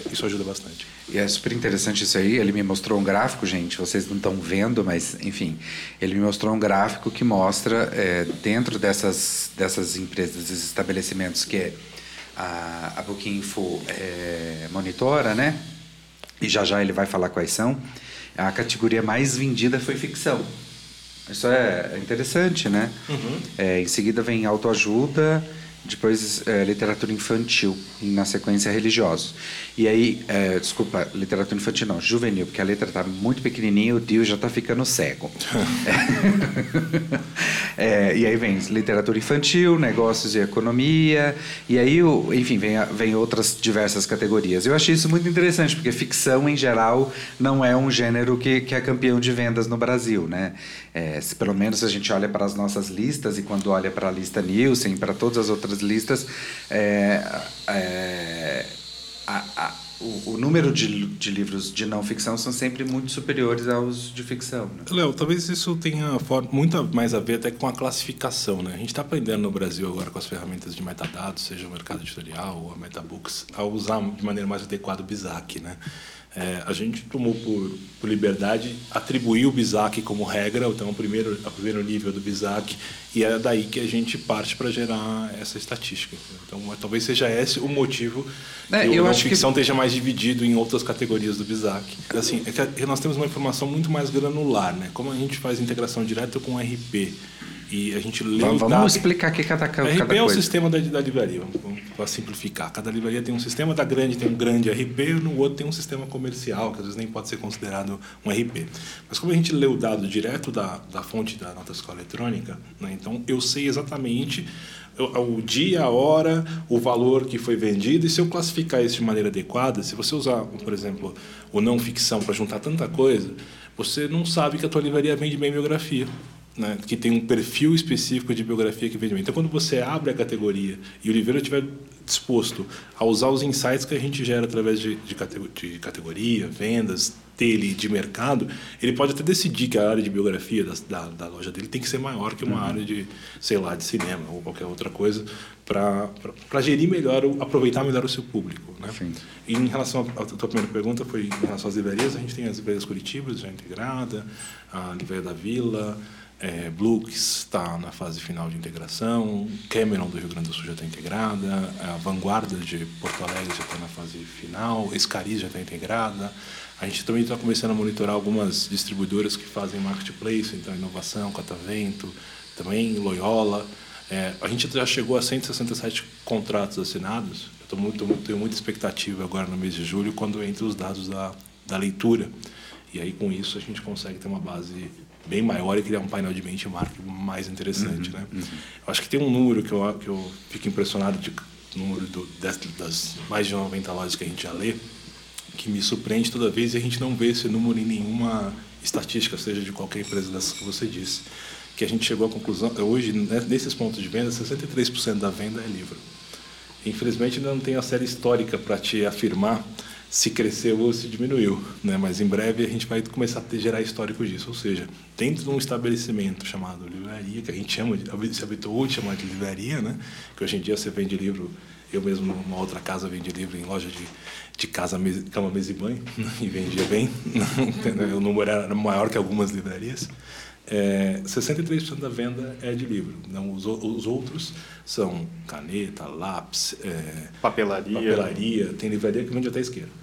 é, isso ajuda bastante. E é super interessante isso aí. Ele me mostrou um gráfico, gente. Vocês não estão vendo, mas enfim, ele me mostrou um gráfico que mostra é, dentro dessas dessas empresas, desses estabelecimentos que a, a Bookinfo é, monitora, né? E já já ele vai falar quais são. A categoria mais vendida foi ficção. Isso é interessante, né? É, em seguida vem autoajuda, depois é, literatura infantil e na sequência religiosos. E aí, é, desculpa, literatura infantil não, juvenil, porque a letra está muito pequenininha o Dio já está ficando cego. É, e aí vem literatura infantil, negócios e economia, e aí, o, enfim, vem, a- vem outras diversas categorias. Eu achei isso muito interessante, porque ficção, em geral, não é um gênero que, que é campeão de vendas no Brasil, né? É, se, pelo menos a gente olha para as nossas listas e quando olha para a lista Nielsen, para todas as outras listas, é, é, a- a- o, o número de, de livros de não ficção são sempre muito superiores aos de ficção. Né? Léo, talvez isso tenha muito mais a ver até com a classificação, né? A gente está aprendendo no Brasil agora com as ferramentas de metadados, seja o mercado editorial ou a Metabooks, a usar de maneira mais adequada o BISAC, né? É, a gente tomou por, por liberdade atribuir o BISAC como regra, então o primeiro, o primeiro nível do BISAC, e é daí que a gente parte para gerar essa estatística. Então, é, talvez seja esse o motivo É, que o eu não acho que- ficção esteja mais dividido em outras categorias do BISAC. Assim, é que nós temos uma informação muito mais granular, né? Como a gente faz integração direta com o RP e a gente lê Vamos, o vamos explicar aqui cada, cada RP é o sistema da, da livraria, para simplificar. Cada livraria tem um sistema, da grande tem um grande RP, no outro tem um sistema comercial, que às vezes nem pode ser considerado um RP. Mas como a gente lê o dado direto da, da fonte da nota fiscal eletrônica, né, então eu sei exatamente o, o dia, a hora, o valor que foi vendido, e se eu classificar isso de maneira adequada, se você usar, por exemplo, o não ficção para juntar tanta coisa, você não sabe que a tua livraria vende bem biografia né, que tem um perfil específico de biografia que vende bem. Então, quando você abre a categoria e o livreiro estiver disposto a usar os insights que a gente gera através de, de, de categoria, vendas, dele, de mercado, ele pode até decidir que a área de biografia da, da, da loja dele tem que ser maior que uma área de, sei lá, de cinema ou qualquer outra coisa, para gerir melhor, aproveitar melhor o seu público. Né? Sim. E em relação à à tua primeira pergunta, foi em relação às livrarias, a gente tem as livrarias Curitiba, já integrada, a Livraria da Vila, é, está na fase final de integração, Cameron do Rio Grande do Sul já está integrada, a Vanguarda de Porto Alegre já está na fase final, Escariz já está integrada. A gente também está começando a monitorar algumas distribuidoras que fazem marketplace, então Inovação, Catavento, também Loyola. É, a gente já chegou a 167 contratos assinados. Eu muito- tenho muita expectativa agora no mês de julho, quando entre os dados da, da leitura. E aí, com isso, a gente consegue ter uma base bem maior e criar um painel de benchmark mais interessante. né? Eu acho que tem um número que eu, que eu fico impressionado de número do, das, das mais de 90 lojas que a gente já lê, que me surpreende toda vez e a gente não vê esse número em nenhuma estatística, seja de qualquer empresa dessas que você disse, que a gente chegou à conclusão, hoje, né, nesses pontos de venda, 63% da venda é livro. Infelizmente, ainda não tem a série histórica para te afirmar se cresceu ou se diminuiu, né? Mas em breve a gente vai começar a ter, gerar histórico disso, ou seja, dentro de um estabelecimento chamado livraria, que a gente chama, de, se habituou a chamar de livraria, né? Que hoje em dia você vende livro, eu mesmo numa outra casa vendi livro em loja de, de casa, mesa, cama, mesa e banho, e vendia bem, o número era maior que algumas livrarias. É, 63% da venda é de livro. Não, os, os outros são caneta, lápis, é, papelaria. papelaria. Tem livraria que vende até isqueiro.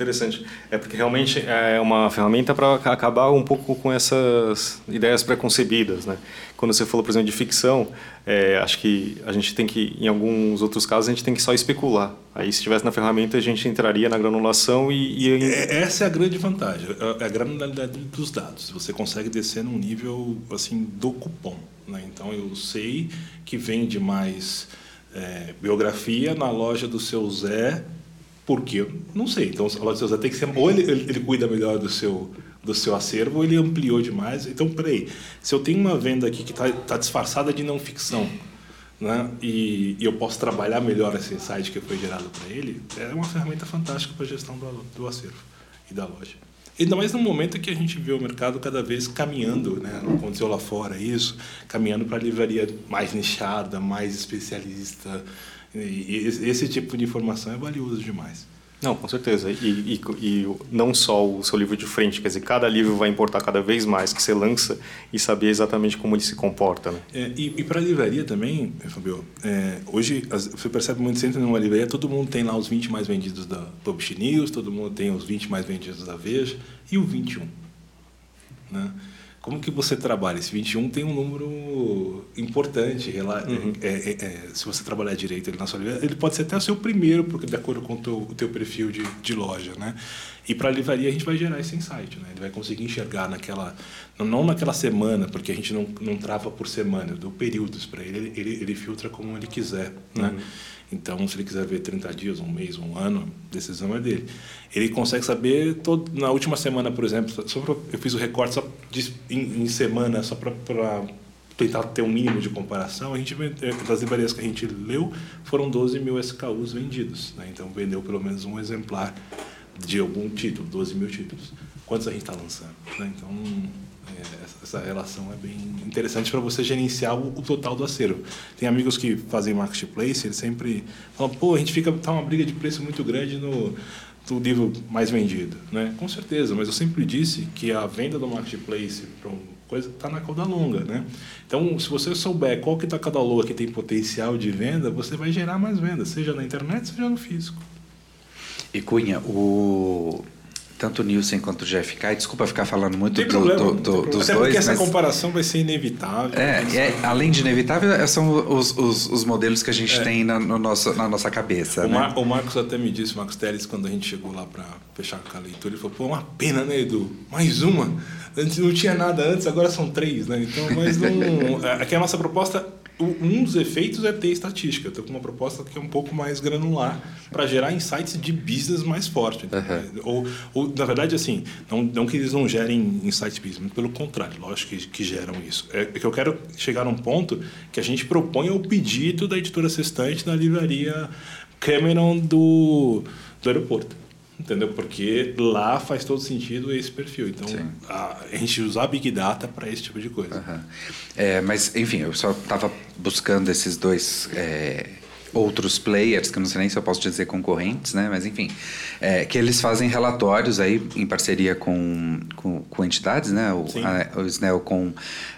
Interessante. É porque realmente é uma ferramenta para acabar um pouco com essas ideias preconcebidas, né? Quando você falou, por exemplo, de ficção, é, acho que a gente tem que, em alguns outros casos, a gente tem que só especular. Aí, se estivesse na ferramenta, a gente entraria na granulação e... e... É, essa é a grande vantagem, é a granularidade dos dados. Você consegue descer num nível, assim, do cupom. Né? Então, eu sei que vende mais é, biografia na loja do seu Zé porque não sei. Então, a loja do seu Zé tem que ser. Ou ele, ele, ele cuida melhor do seu, do seu acervo, ou ele ampliou demais. Então, peraí. Se eu tenho uma venda aqui que está tá disfarçada de não ficção, né? E, e, eu posso trabalhar melhor esse insight que foi gerado para ele, é uma ferramenta fantástica para a gestão do, do acervo e da loja. Ainda mais no momento que a gente vê o mercado cada vez caminhando, né? aconteceu lá fora isso, caminhando para a livraria mais nichada, mais especialista, e esse tipo de informação é valioso demais. Não, com certeza. E, e, e, não só o seu livro de frente, quer dizer, cada livro vai importar cada vez mais que você lança e saber exatamente como ele se comporta. Né? É, e e para a livraria também, Fabio, é, hoje você percebe muito sempre numa livraria, todo mundo tem lá os 20 mais vendidos da Publish News, todo mundo tem os 20 mais vendidos da Veja e o 21. Né? Como que você trabalha? Esse 21 tem um número importante. Uhum. É, é, é, se você trabalhar direito ele na sua livraria, ele pode ser até o seu primeiro, porque de acordo com o teu, o teu perfil de, de loja, né? E para a livraria a gente vai gerar esse insight, né? Ele vai conseguir enxergar naquela, não naquela semana, porque a gente não, não trava por semana, do períodos para ele, ele, ele filtra como ele quiser, né? Uhum. Então, se ele quiser ver 30 dias, um mês, um ano, a decisão é dele. Ele consegue saber, todo, na última semana, por exemplo, só pra, eu fiz o recorte só de, em, em semana, só para tentar ter um mínimo de comparação. A gente, das livrarias que a gente leu, foram 12 mil SKUs vendidos. Né? Então, vendeu pelo menos um exemplar de algum título, 12 mil títulos. Quantos a gente está lançando? Né? Então, é, essa relação é bem interessante para você gerenciar o, total do acervo. Tem amigos que fazem marketplace, eles sempre falam, pô, a gente fica tá uma briga de preço muito grande no, no livro mais vendido, né? Com certeza, mas eu sempre disse que a venda do marketplace para coisa está na cauda longa, né? Então, se você souber qual que está cada loa que tem potencial de venda, você vai gerar mais vendas, seja na internet, seja no físico. E Cunha, o tanto o Nielsen quanto o GFK, desculpa ficar falando muito do, problema, do, do, dos Até dois. Porque essa mas... comparação vai ser inevitável. É, é, além de inevitável, é, são os, os, os modelos que a gente é. tem na, no nosso, na nossa cabeça. O, né? Mar, o, Marcos até me disse, o Marcos Teles, quando a gente chegou lá para fechar com a leitura, ele falou: pô, uma pena, né, Edu? Mais uma. Antes não tinha nada antes, agora são três, né? Então, mas não. aqui a nossa proposta um dos efeitos é ter estatística. Estou com uma proposta que é um pouco mais granular para gerar insights de business mais forte. Uhum. Ou, ou, na verdade, assim, não, não que eles não gerem insights business, pelo contrário, lógico que, que geram isso. É, é que eu quero chegar a um ponto que a gente propõe o pedido da editora Sextante na livraria Cameron do, do aeroporto entendeu? Porque lá faz todo sentido esse perfil. Então, a, a, gente usar Big Data para esse tipo de coisa. Uhum. É, mas, enfim, eu só estava buscando esses dois é, outros players, que eu não sei nem se eu posso dizer concorrentes, né? Mas, enfim, é, que eles fazem relatórios aí em parceria com, com, com entidades, né? O, a, o SNEL com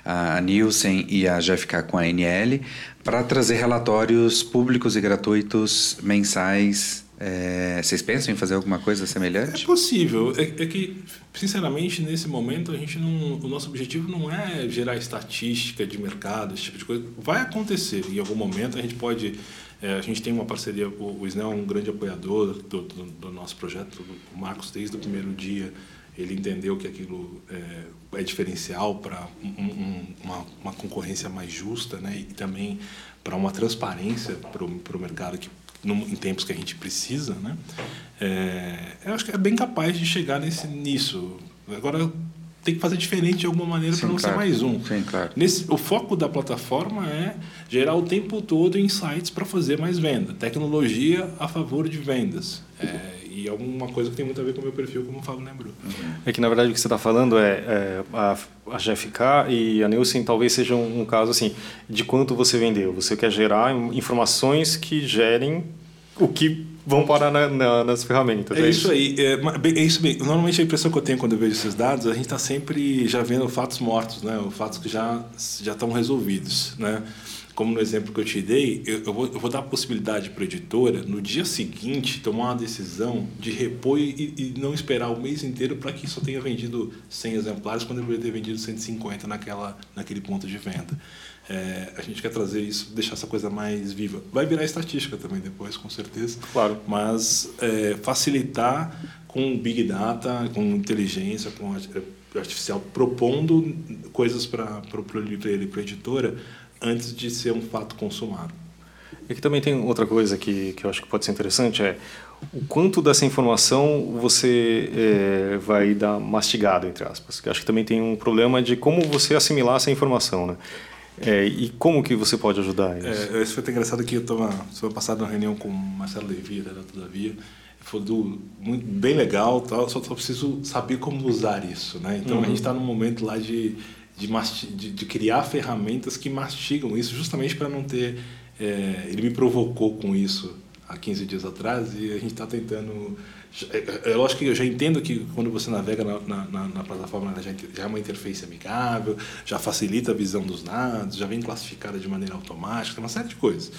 a Nielsen e a GFK com a NL, para trazer relatórios públicos e gratuitos mensais é, vocês pensam em fazer alguma coisa semelhante? É possível. É, é, que, sinceramente, nesse momento, a gente não, o nosso objetivo não é gerar estatística de mercado, esse tipo de coisa. Vai acontecer. Em algum momento, a gente pode. É, a gente tem uma parceria. O, o Snell é um grande apoiador do, do, do, nosso projeto. O Marcos, desde o primeiro dia, ele entendeu que aquilo é, é diferencial para um, um, uma, uma concorrência mais justa né? e também para uma transparência para o mercado que em tempos que a gente precisa, né? É, eu acho que é bem capaz de chegar nesse, nisso. Agora tem que fazer diferente de alguma maneira para não claro. ser mais um. Sim, claro. Nesse, o foco da plataforma é gerar o tempo todo insights para fazer mais venda. Tecnologia a favor de vendas. É, e alguma coisa que tem muito a ver com o meu perfil, como o Fábio lembrou. É que na verdade o que você está falando é, é, a, a GFK e a Nielsen talvez sejam um, caso assim de quanto você vendeu. Você quer gerar in- informações que gerem o que vão parar na- na- nas ferramentas. É isso aí. É, é isso bem. Normalmente a impressão que eu tenho quando eu vejo esses dados, a gente está sempre já vendo fatos mortos, né? Fatos que já já estão resolvidos, né? Como no exemplo que eu te dei, eu, eu vou, eu vou dar a possibilidade para a editora, no dia seguinte, tomar uma decisão de repor e, e não esperar o mês inteiro para que só tenha vendido 100 exemplares, quando deveria ter vendido 150 naquela, naquele ponto de venda. É, a gente quer trazer isso, deixar essa coisa mais viva. Vai virar estatística também depois, com certeza. Claro. Mas é, facilitar com Big Data, com inteligência, com art- artificial, propondo coisas para o livreiro e para a editora antes de ser um fato consumado. E que também tem outra coisa que, que eu acho que pode ser interessante é o quanto dessa informação você é, vai dar mastigado, entre aspas. Que eu acho que também tem um problema de como você assimilar essa informação, né? É, e como que você pode ajudar isso? É, isso foi até engraçado que eu estava semana passada numa reunião com o Marcelo Levi, da Todavia, do, muito, bem legal, tal, só, só preciso saber como usar isso. Né? Então a gente está num momento lá de, de, de, de criar ferramentas que mastigam isso, justamente para não ter. é, ele me provocou com isso há 15 dias atrás e a gente está tentando. É, é lógico que eu já entendo que quando você navega na, na, na- plataforma, ela já, já é uma interface amigável, já facilita a visão dos dados, já vem classificada de maneira automática, uma série de coisas.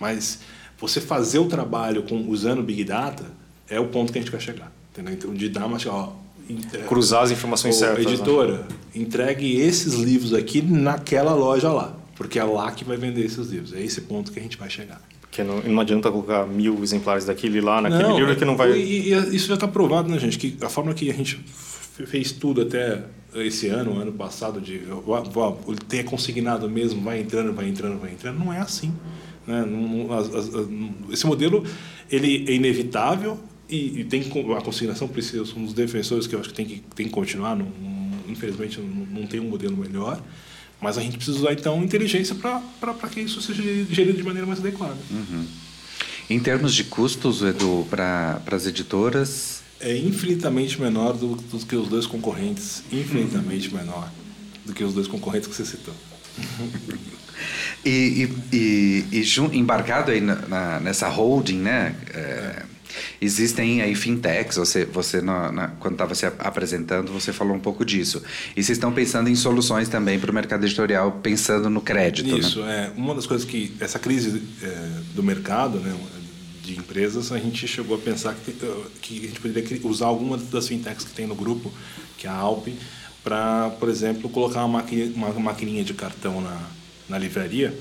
Mas você fazer o trabalho com, usando Big Data é o ponto que a gente quer chegar. Entendeu? Então, de dar uma. Ó, é, Cruzar as informações Ô, certas. né? Editora, entregue esses livros aqui naquela loja lá. Porque é lá que vai vender esses livros. É esse ponto que a gente vai chegar. Porque não, não adianta colocar mil exemplares daquele lá naquele livro que não vai... E, e isso já está provado, né, gente? Que a forma que a gente fez tudo até esse ano, ano passado, de tenha consignado mesmo, vai entrando, vai entrando, vai entrando, não é assim. Né? Não- não- esse modelo ele é inevitável e, e tem a consignação precisa, um dos defensores que eu acho que tem que, tem que continuar. Não, não- infelizmente, não, não tem um modelo melhor. Mas a gente precisa usar, então, inteligência para que isso seja gerido de maneira mais adequada. Em termos de custos, Edu, para as editoras, é infinitamente menor do, do que os dois concorrentes, infinitamente menor do que os dois concorrentes que você citou. E, e, e, e embarcado aí na, na- nessa holding, né? é, existem aí fintechs. Você, você na- na- quando estava se ap- apresentando, você falou um pouco disso. E vocês estão pensando em soluções também para o mercado editorial, pensando no crédito, Isso, né? é uma das coisas que essa crise é, do mercado, né, de empresas, a gente chegou a pensar que, eh, que a gente poderia usar alguma das fintechs que tem no grupo, que é a Alp, para, por exemplo, colocar uma, maqui- uma maquininha de cartão na, na livraria,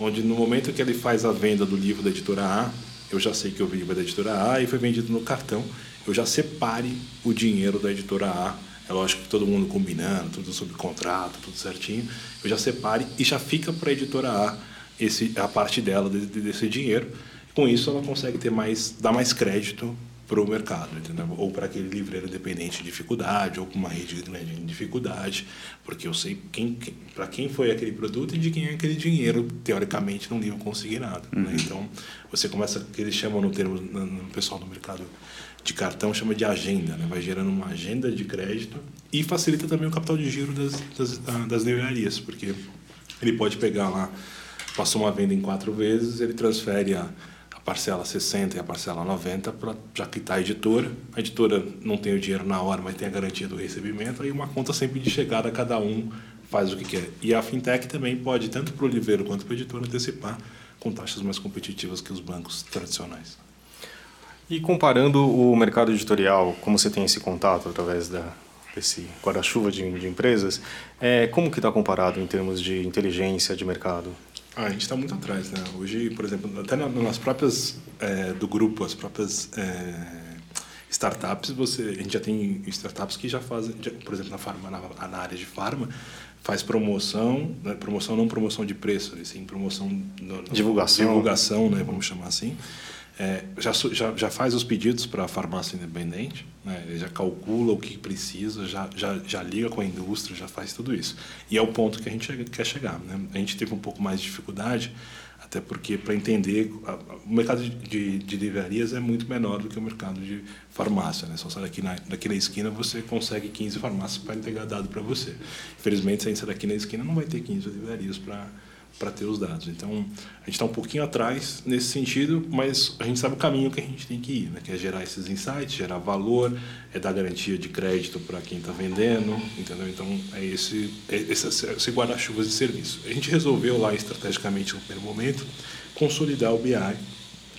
onde no momento que ele faz a venda do livro da editora A, eu já sei que o livro é da editora A e foi vendido no cartão, eu já separe o dinheiro da editora A. É lógico que todo mundo combinando, tudo sob contrato, tudo certinho. Eu já separe e já fica para a editora A esse, a parte dela de- de- desse dinheiro. Com isso, ela consegue ter mais, dar mais crédito para o mercado, entendeu? Ou para aquele livreiro dependente de dificuldade, ou para uma rede grande em dificuldade, porque eu sei quem, quem, para quem foi aquele produto e de quem é aquele dinheiro, teoricamente, num livro consignado. Né? Então, você começa, que eles chamam no termo, no, no pessoal do mercado de cartão, chama de agenda, né? vai gerando uma agenda de crédito e facilita também o capital de giro das, das, ah, das livrarias, porque ele pode pegar lá, passou uma venda em quatro vezes, ele transfere a parcela 60 e a parcela 90 para já quitar a editora. A editora não tem o dinheiro na hora, mas tem a garantia do recebimento, aí uma conta sempre de chegada, cada um faz o que quer. E a fintech também pode, tanto para o livreiro quanto para a editora, antecipar com taxas mais competitivas que os bancos tradicionais. E comparando o mercado editorial, como você tem esse contato através da, desse guarda-chuva de, de empresas, é, como que está comparado em termos de inteligência de mercado? Ah, a gente está muito atrás, né? Hoje, por exemplo, até na- nas próprias é, do grupo, as próprias é, startups, você, a gente já tem startups que já fazem, já- por exemplo, na farma, na, na área de farma, faz promoção, né? promoção não promoção de preço, sim promoção no- no- Divulgação. divulgação, né? Vamos chamar assim. É, já, já, já faz os pedidos para a farmácia independente, né? ele já calcula o que precisa, já, já, já liga com a indústria, já faz tudo isso. E é o ponto que a gente quer chegar. Né? A gente teve um pouco mais de dificuldade, até porque, para entender, a- o mercado de, de, de livrarias é muito menor do que o mercado de farmácia. Né? Só sai daqui na, daqui na esquina, você consegue 15 farmácias para entregar dado para você. Infelizmente, sair daqui na esquina, não vai ter 15 livrarias para para ter os dados. Então, a gente está um pouquinho atrás nesse sentido, mas a gente sabe o caminho que a gente tem que ir, né? que é gerar esses insights, gerar valor, é dar garantia de crédito para quem está vendendo, entendeu? Então, é esse, é esse, guarda-chuvas de serviço. A gente resolveu lá estrategicamente no primeiro momento consolidar o BI,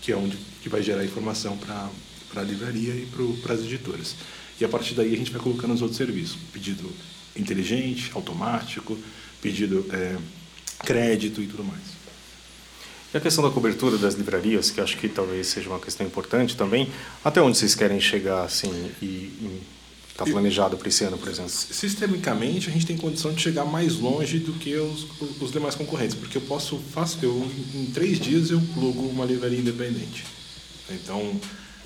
que é onde que vai gerar informação para para a livraria e para as editoras. E a partir daí a gente vai colocando os outros serviços, pedido inteligente, automático, pedido é, crédito e tudo mais. E a questão da cobertura das livrarias, que acho que talvez seja uma questão importante também, até onde vocês querem chegar assim e está planejado para esse ano, por exemplo? Sistemicamente, a gente tem condição de chegar mais longe do que os, os demais concorrentes, porque eu posso, faço, eu, em três dias eu plugo uma livraria independente. Então,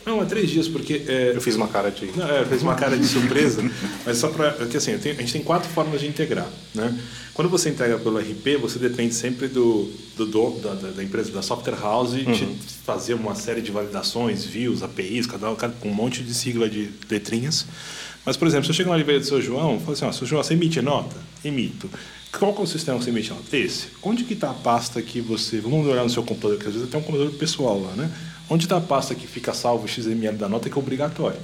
não, é três dias, porque... É, Eu fiz uma cara de... Não, é, fez uma cara de surpresa, mas só para que assim, eu tenho- a gente tem quatro formas de integrar, né? Quando você integra pelo RP, você depende sempre do, do dono da, da- empresa, da software house, te fazer uma série de validações, views, APIs, cada, cada com um monte de sigla de letrinhas. Mas, por exemplo, se eu chego na livraria do seu João, eu falo assim, ó, seu João, você emite nota? Emito. Qual é o sistema que você emite nota? Esse. Onde que está a pasta que você... Vamos olhar no seu computador, que às vezes tem um computador pessoal lá, né? Onde está a pasta que fica salvo o XML da nota, que é obrigatório?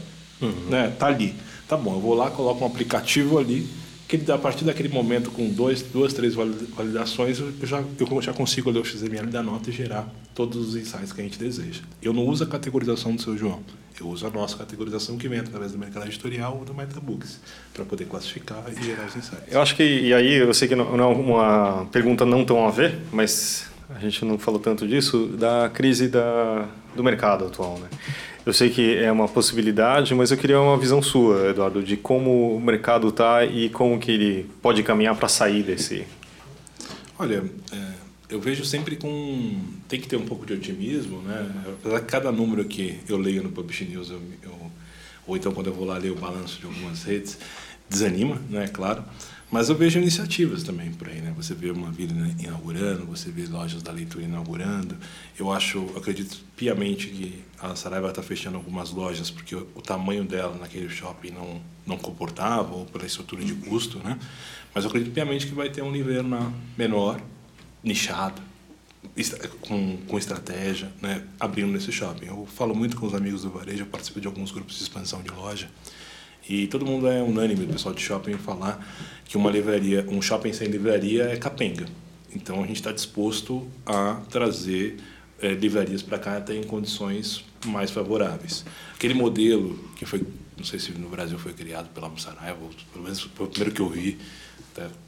Né? Tá ali. Tá bom, eu vou lá, coloco um aplicativo ali, que ele, a partir daquele momento, com dois, duas, três valida- validações, eu já, eu já consigo ler o XML da nota e gerar todos os insights que a gente deseja. Eu não uso a categorização do seu João, eu uso a nossa categorização que vem através do mercado editorial ou do MetaBooks, para poder classificar e gerar os insights. Eu acho que, e aí, eu sei que não não é uma pergunta não tão a ver, mas a gente não falou tanto disso, da crise da, do mercado atual, né? Eu sei que é uma possibilidade, mas eu queria uma visão sua, Eduardo, de como o mercado está e como que ele pode caminhar para sair desse... Olha, é, eu vejo sempre com. Tem que ter um pouco de otimismo, né? Apesar que cada número que eu leio no Publish News, eu, eu- ou então quando eu vou lá ler o balanço de algumas redes, desanima, né? Claro. Mas eu vejo iniciativas também por aí, né? Você vê uma vila inaugurando, você vê lojas da leitura inaugurando. Eu acho, acredito piamente que a Saraiva está fechando algumas lojas porque o, o tamanho dela naquele shopping não não comportava ou pela estrutura de custo, né? Mas eu acredito piamente que vai ter um na menor, nichado, com, com estratégia, né, abrindo nesse shopping. Eu falo muito com os amigos do varejo, eu participo de alguns grupos de expansão de loja, e todo mundo é unânime, o pessoal de shopping, falar que uma livraria, um shopping sem livraria é capenga. Então a gente está disposto a trazer eh, livrarias para cá até em condições mais favoráveis. Aquele modelo que foi, não sei se no Brasil foi criado pela Saraiva, pelo menos foi o primeiro que eu vi,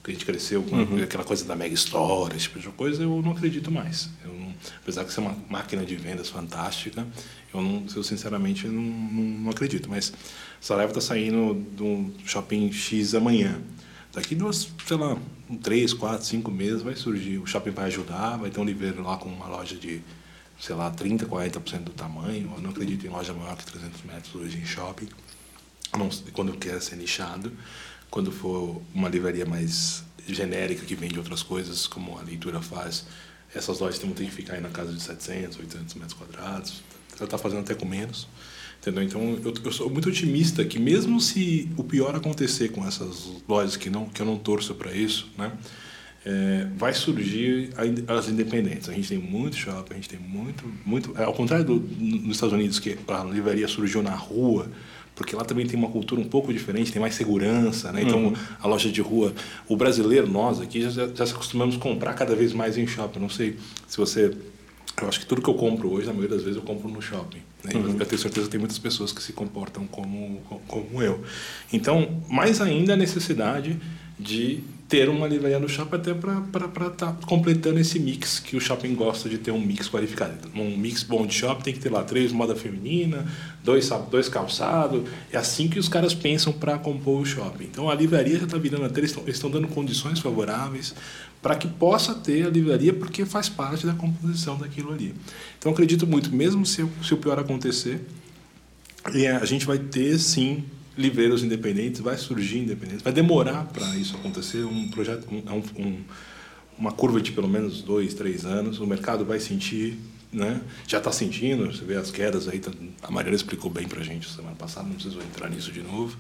que a gente cresceu com aquela coisa da mega store, esse tipo de coisa, eu não acredito mais. Eu não, apesar de ser uma máquina de vendas fantástica, eu, não, eu sinceramente não, não, não acredito. Mas Saraiva está saindo do shopping X amanhã. Daqui duas, sei lá, três, quatro, cinco meses vai surgir. O shopping vai ajudar, vai ter um livreiro lá com uma loja de, sei lá, 30%, 40% do tamanho. Eu não acredito em loja maior que 300 metros hoje em shopping. Não quando quer ser nichado. Quando for uma livraria mais genérica que vende outras coisas, como a leitura faz, essas lojas têm que ficar aí na casa de 700, 800 metros quadrados. Ela está fazendo até com menos. Entendeu? Então, eu, eu sou muito otimista que mesmo se o pior acontecer com essas lojas que não que eu não torço para isso, né? É, vai surgir as independentes. A gente tem muito shopping, a gente tem muito, muito. é, Ao contrário do, nos Estados Unidos que a livraria surgiu na rua, porque lá também tem uma cultura um pouco diferente, tem mais segurança, né? Então a loja de rua, o brasileiro nós aqui já, já se acostumamos a comprar cada vez mais em shopping. Não sei se você eu acho que tudo que eu compro hoje, na maioria das vezes, eu compro no shopping. né? Eu tenho certeza que tem muitas pessoas que se comportam como, como eu. Então, mais ainda a necessidade de ter uma livraria no shopping até para estar tá completando esse mix que o shopping gosta de ter um mix qualificado. Um mix bom de shopping tem que ter lá três moda feminina, dois, dois calçados. É assim que os caras pensam para compor o shopping. Então a livraria já está virando até, eles estão dando condições favoráveis para que possa ter a livraria porque faz parte da composição daquilo ali. Então acredito muito, mesmo se, se o pior acontecer, a gente vai ter sim livreiros independentes, vai surgir independentes, vai demorar para isso acontecer, um projeto, um, é um, uma curva de pelo menos dois, três anos, o mercado vai sentir, né? já está sentindo, você vê as quedas aí, tá, a Mariana explicou bem para a gente semana passada, não preciso entrar nisso de novo,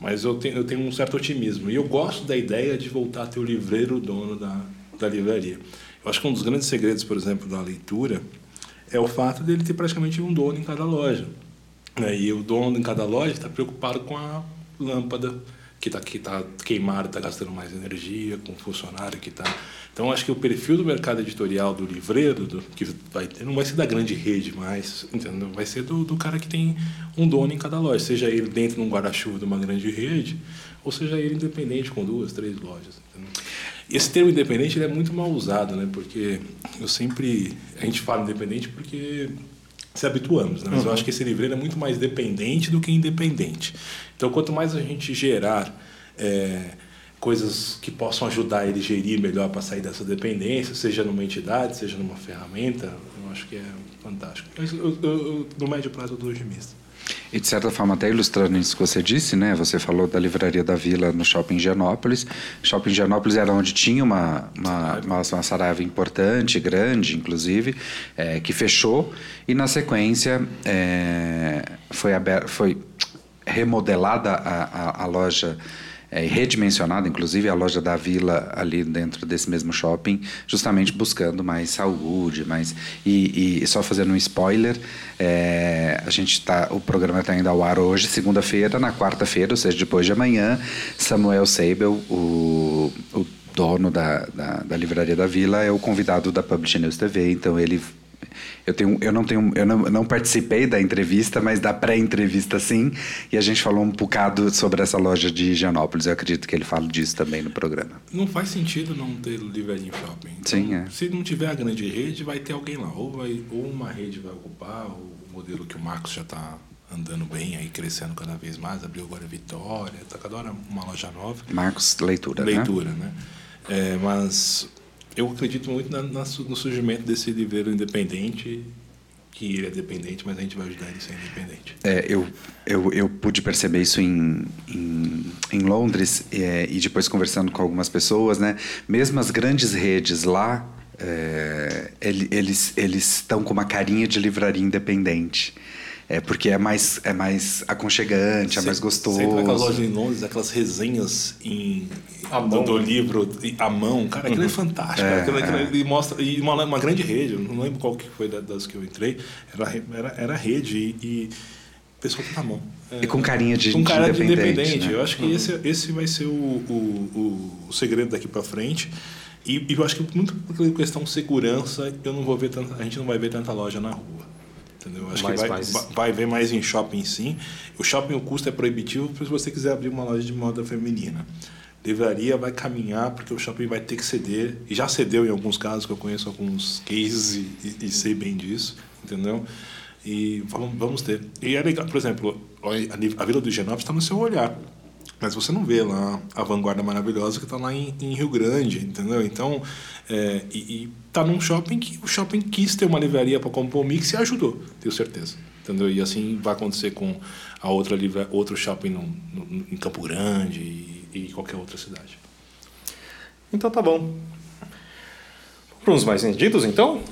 mas eu tenho, eu tenho um certo otimismo, e eu gosto da ideia de voltar a ter o livreiro dono da, da livraria. Eu acho que um dos grandes segredos, por exemplo, da leitura é o fato dele ter praticamente um dono em cada loja. Né? E o dono em cada loja está preocupado com a lâmpada que está que tá queimada, está gastando mais energia, com o funcionário que está. Então, acho que o perfil do mercado editorial do livreiro, do, que vai ter, não vai ser da grande rede mais, entendeu? vai ser do, do cara que tem um dono em cada loja, seja ele dentro de um guarda-chuva de uma grande rede, ou seja ele independente com duas, três lojas. Entendeu? Esse termo independente é muito mal usado, né? porque eu sempre. A gente fala independente porque se habituamos, né? mas uhum. eu acho que esse livreiro é muito mais dependente do que independente. Então, quanto mais a gente gerar é, coisas que possam ajudar ele a gerir melhor para sair dessa dependência, seja numa entidade, seja numa ferramenta, eu acho que é fantástico. Mas eu, eu, eu, no médio prazo, eu dou otimista. E de certa forma, até ilustrando isso que você disse, né? Você falou da livraria da Vila no Shopping Gianópolis. Shopping Gianópolis era onde tinha uma, uma, uma, uma saraiva importante, grande, inclusive, é, que fechou. E na sequência é, foi, aberta, foi remodelada a, a, a loja é, redimensionada, inclusive a loja da Vila ali dentro desse mesmo shopping, justamente buscando mais saúde, mais e, e só fazendo um spoiler, é, a gente tá, o programa está indo ao ar hoje, segunda-feira, na quarta-feira, ou seja, depois de amanhã, Samuel Seibel, o, o dono da, da, da livraria da Vila, é o convidado da Publish News TV, então ele eu, tenho, eu não tenho, eu não, não participei da entrevista, mas da pré-entrevista sim. E a gente falou um bocado sobre essa loja de Higienópolis. Eu acredito que ele fala disso também no programa. Não faz sentido não ter livraria em shopping. Então, sim, é. Se não tiver a grande rede, vai ter alguém lá. Ou, vai, ou uma rede vai ocupar, o modelo que o Marcos já está andando bem aí, crescendo cada vez mais. Abriu agora Vitória, está cada hora uma loja nova. Marcos Leitura, Leitura, né? né? É, mas eu acredito muito na, na, no surgimento desse livreiro independente que ele é dependente, mas a gente vai ajudar ele a ser independente. É, eu, eu, eu pude perceber isso em, em, em Londres é, e depois conversando com algumas pessoas, né? Mesmo as grandes redes lá, é, eles eles estão com uma carinha de livraria independente. É porque é mais, é mais aconchegante, é mais gostoso. Sempre naquelas lojas em Londres, aquelas resenhas em, do, do, livro à mão. Cara, aquilo é uhum. é fantástico. É, aquilo, aquilo, é. E mostra, e uma, uma grande rede, não lembro qual que foi das que eu entrei, era, era, era rede e, e o pessoal tá na mão. É, e com carinha de, com cara de independente. Né? Eu acho que uhum. esse, esse vai ser o, o, o, o segredo daqui para frente. E, e, eu acho que muito por questão de segurança, eu não vou ver tanta, a gente não vai ver tanta loja na rua. Entendeu? Acho mais, que vai, mais... vai ver mais em shopping sim. O shopping o custo é proibitivo se você quiser abrir uma loja de moda feminina. Livraria vai caminhar porque o shopping vai ter que ceder, e já cedeu em alguns casos, que eu conheço alguns cases e, e, e sei bem disso, entendeu? E vamos, vamos ter. E é legal, por exemplo, a Vila do Genópolis está no seu olhar. Mas você não vê lá a vanguarda maravilhosa que está lá em, em, Rio Grande, entendeu? Então, é, e, e tá num shopping que o shopping quis ter uma livraria para compor o mix e ajudou, tenho certeza. Entendeu? E assim vai acontecer com a outra outro shopping no, no, em Campo Grande e, e, qualquer outra cidade. Então tá bom. Para uns mais vendidos, então?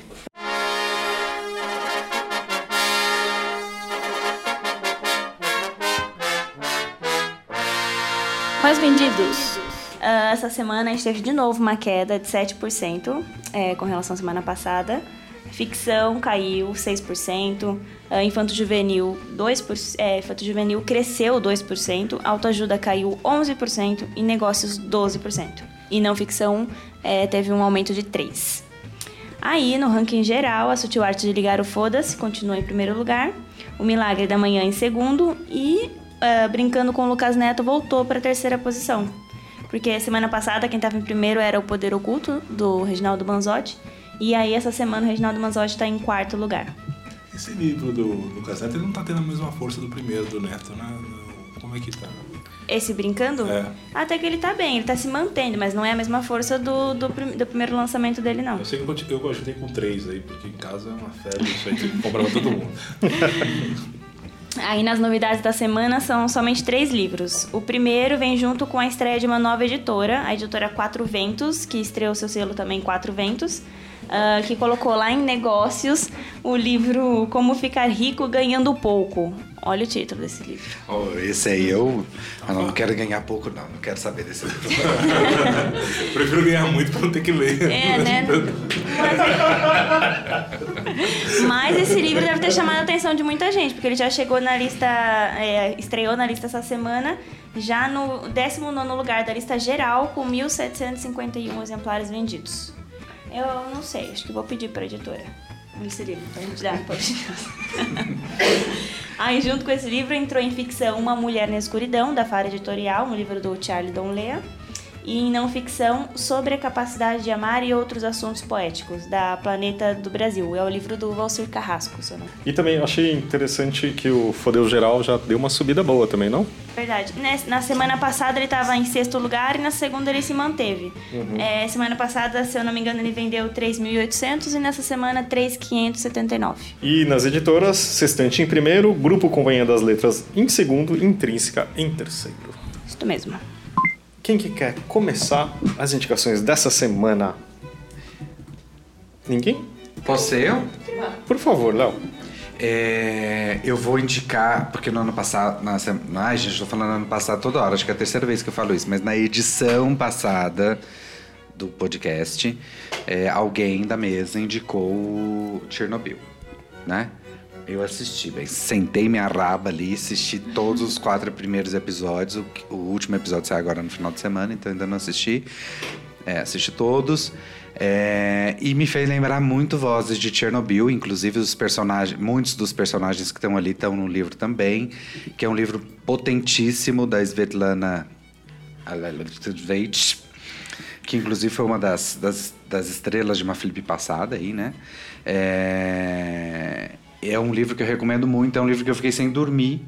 Mais vendidos. Uh, essa semana a gente teve de novo uma queda de 7% é, com relação à semana passada. Ficção caiu 6%, uh, infanto juvenil 2%, é, infanto juvenil cresceu 2%, autoajuda caiu 11% e negócios 12%. E não ficção é, teve um aumento de 3%. Aí, no ranking geral, a Sutil Arte de Ligar o Foda-se continua em primeiro lugar, o Milagre da Manhã em segundo e uh, Brincando com o Lucas Neto voltou para a terceira posição. Porque semana passada quem estava em primeiro era o Poder Oculto, do Reginaldo Manzotti. E aí essa semana o Reginaldo Manzotti está em quarto lugar. Esse livro do Lucas Neto ele não tá tendo a mesma força do primeiro do Neto, né? Como é que tá? Esse brincando? É. Até que ele tá bem, ele tá se mantendo, mas não é a mesma força do, do, do primeiro lançamento dele, não. Eu sei que eu, eu ajudei com três aí, porque em casa é uma febre, isso aí tem que comprar pra todo mundo. Aí nas novidades da semana são somente três livros. O primeiro vem junto com a estreia de uma nova editora, a editora Quatro Ventos, que estreou seu selo também Quatro Ventos, ah, que colocou lá em negócios o livro Como Ficar Rico Ganhando Pouco. Olha o título desse livro. Oh, esse aí eu, eu não quero ganhar pouco, não. Não quero saber desse livro. Prefiro ganhar muito pra não ter que ler. É, né? Mas, mas esse livro deve ter chamado a atenção de muita gente, porque ele já chegou na lista, é, estreou na lista essa semana, já no 19 lugar da lista geral, com 1.751 exemplares vendidos. Eu não sei, acho que vou pedir para a editora esse livro, pra gente dar pra Aí, junto com esse livro, entrou em ficção Uma Mulher na Escuridão, da Fara Editorial, um livro do Charlie Donlea. E em não ficção, Sobre a Capacidade de Amar e Outros Assuntos Poéticos, da Planeta do Brasil. É o livro do Valcir Carrasco, se eu não E também eu achei interessante que o Fodeu Geral já deu uma subida boa também, não? Verdade. Na semana passada ele estava em sexto lugar e na segunda ele se manteve. É, semana passada, se eu não me engano, ele vendeu 3.800 e nessa semana 3.579. E nas editoras, Sextante em primeiro, Grupo Companhia das Letras em segundo, Intrínseca em terceiro. Isso mesmo. Quem que quer começar as indicações dessa semana? Ninguém? Posso ser eu? Por favor, Léo. É, eu vou indicar, porque no ano passado. Na, sem- ai, gente, tô falando ano passado toda hora, acho que é a terceira vez que eu falo isso, mas na edição passada do podcast, é, alguém da mesa indicou o Chernobyl, né? Eu assisti, bem, sentei minha raba ali, assisti todos os quatro primeiros episódios. O, o último episódio sai agora no final de semana, então ainda não assisti. É, assisti todos. É, e me fez lembrar muito vozes de Chernobyl, inclusive os personagens, muitos dos personagens que estão ali estão no livro também, que é um livro potentíssimo da Svetlana Alexievich, que inclusive foi uma das, das, das estrelas de uma Felipe passada aí, né? É, é um livro que eu recomendo muito, é um livro que eu fiquei sem dormir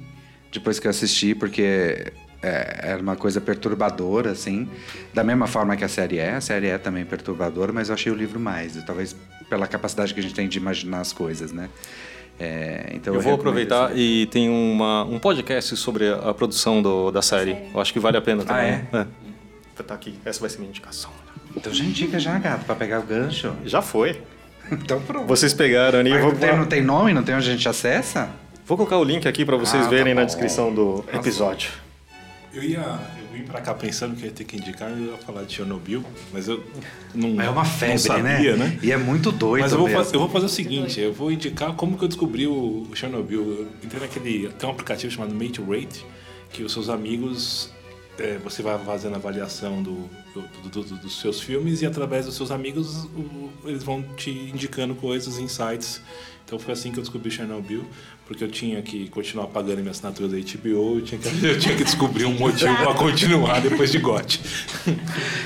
depois que eu assisti, porque é, era uma coisa perturbadora, assim. Da mesma forma que a série é, a série é também perturbadora, mas eu achei o livro mais, e talvez pela capacidade que a gente tem de imaginar as coisas, né? É, então Eu vou recomendo aproveitar e tem uma, um podcast sobre a produção do- da série. Eu acho que vale a pena também. Ah, é? Tá aqui. Essa vai ser minha indicação. Então já indica já, gato, pra pegar o gancho. Já foi. Então pronto. Vocês pegaram ali. Mas vou, não, tem, não tem nome? Não tem onde a gente acessa? vou colocar o link aqui pra vocês Ah, tá verem na bom. descrição do episódio. Eu ia. Eu vim pra cá pensando que ia ter que indicar, eu ia falar de Chernobyl, mas eu não. É uma febre, não sabia, né? E é muito doido Mas eu vou, mesmo. fa- eu vou fazer o seguinte, eu vou indicar como que eu descobri o o Chernobyl. Eu entrei naquele. Tem um aplicativo chamado Mate Rate, que os seus amigos. É, você vai fazendo avaliação do, do- do- do- dos seus filmes e através dos seus amigos o- eles vão te indicando coisas, insights. Então foi assim que eu descobri Chernobyl, porque eu tinha que continuar pagando minha assinatura da HBO, eu tinha que, eu tinha que descobrir um motivo para continuar depois de GOT.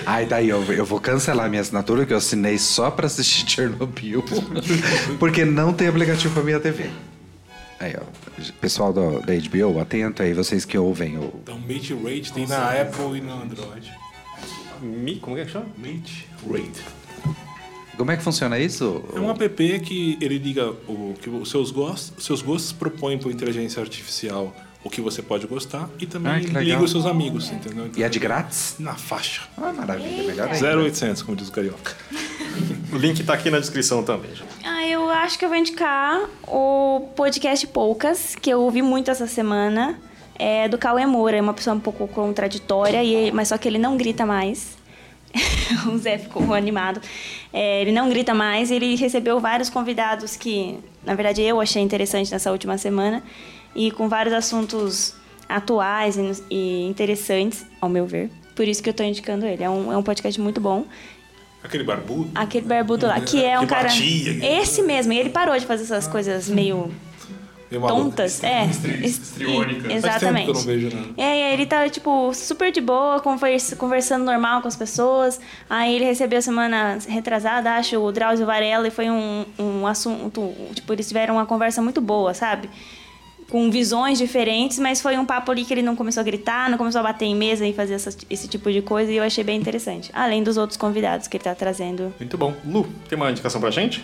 Ai, daí eu, eu vou cancelar minha assinatura que eu assinei só pra assistir Chernobyl. porque não tem aplicativo pra minha TV. Aí, ó. Pessoal do, da HBO, atento aí, vocês que ouvem o. Então Mate Rate tem na Apple e no Android. Mi, como é que chama? Mate Rate. Como é que funciona isso? É um app que ele liga o que os seus gostos, os seus gostos propõem para inteligência artificial o que você pode gostar e também Ah, legal. liga os seus amigos, entendeu? Então, E é de grátis? na faixa. Ah, maravilha, melhor ainda. 0800, como diz o carioca. O link tá aqui na descrição também. gente. Ah, eu acho que eu vou indicar o podcast Poucas, que eu ouvi muito essa semana. É do Cauê Moura, é uma pessoa um pouco contraditória, e, mas só que ele não grita mais. o Zé ficou animado. É, ele não grita mais, ele recebeu vários convidados que, na verdade, eu achei interessante nessa última semana, e com vários assuntos atuais e, interessantes, ao meu ver. Por isso que eu tô indicando ele. É um, é um podcast muito bom. Aquele barbudo. Aquele barbudo lá, que é um Que cara. batia. Esse mesmo, e ele parou de fazer essas coisas meio. Meio tontas. É. Estri- es- estriônicas. e- Faz tempo que eu Exatamente. não vejo. E aí ele tava, tipo, super de boa, conversa- conversando normal com as pessoas. Aí ele recebeu semana retrasada, acho, o Drauzio Varela, e foi um, um assunto. Tipo, eles tiveram uma conversa muito boa, sabe? Com visões diferentes, mas foi um papo ali que ele não começou a gritar, não começou a bater em mesa e fazer essa- esse tipo de coisa, e eu achei bem interessante. Além dos outros convidados que ele tá trazendo. Muito bom. Lu, tem uma indicação pra gente?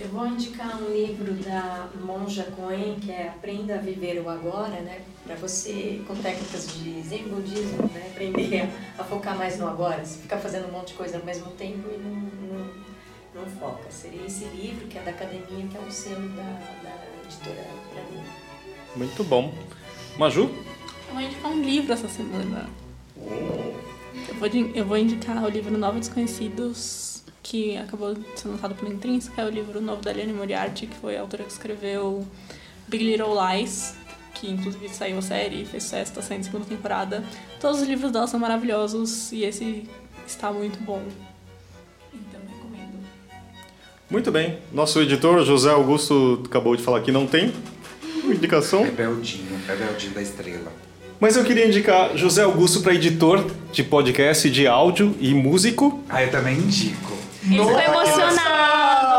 Eu vou indicar um livro da Monja Coen, que é Aprenda a Viver o Agora, né? Para você, com técnicas de Zen budismo, né? aprender a, a focar mais no agora. Você ficar fazendo um monte de coisa ao mesmo tempo e não, não, não foca. Seria esse livro, que é da academia, que é o selo da, da editora para mim. Muito bom. Maju? Eu vou indicar um livro essa semana. Eu vou, eu vou indicar o livro Novos Desconhecidos, que acabou sendo lançado pela Intrínseca. É o livro novo da Liane Moriarty, que foi a autora que escreveu Big Little Lies, que inclusive saiu a série, fez sucesso, está saindo segunda temporada. Todos os livros dela são maravilhosos e esse está muito bom. Então, recomendo. Muito bem. Nosso editor, José Augusto, acabou de falar que não tem indicação. Rebeldinho, rebeldinho da estrela. Mas eu queria indicar José Augusto para editor de podcast, de áudio e músico. Ah, eu também indico. Ele ficou emocionado!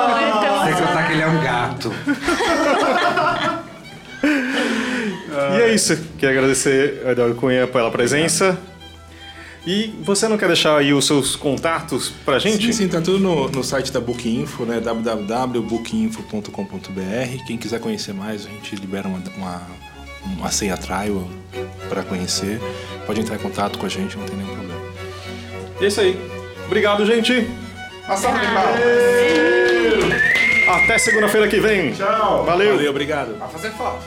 Ficou Sem emocionado. contar que ele é um gato. E é isso. Queria agradecer a Eduardo Cunha pela presença. E você não quer deixar aí os seus contatos pra gente? Sim, sim, tá tudo no, no site da Bookinfo, né? www.bookinfo.com.br. Quem quiser conhecer mais, a gente libera uma, uma, uma senha trial para conhecer. Pode entrar em contato com a gente, não tem nenhum problema. E é isso aí. Obrigado, gente. Até segunda-feira que vem. Tchau. Valeu. Valeu, obrigado. Vai fazer foto.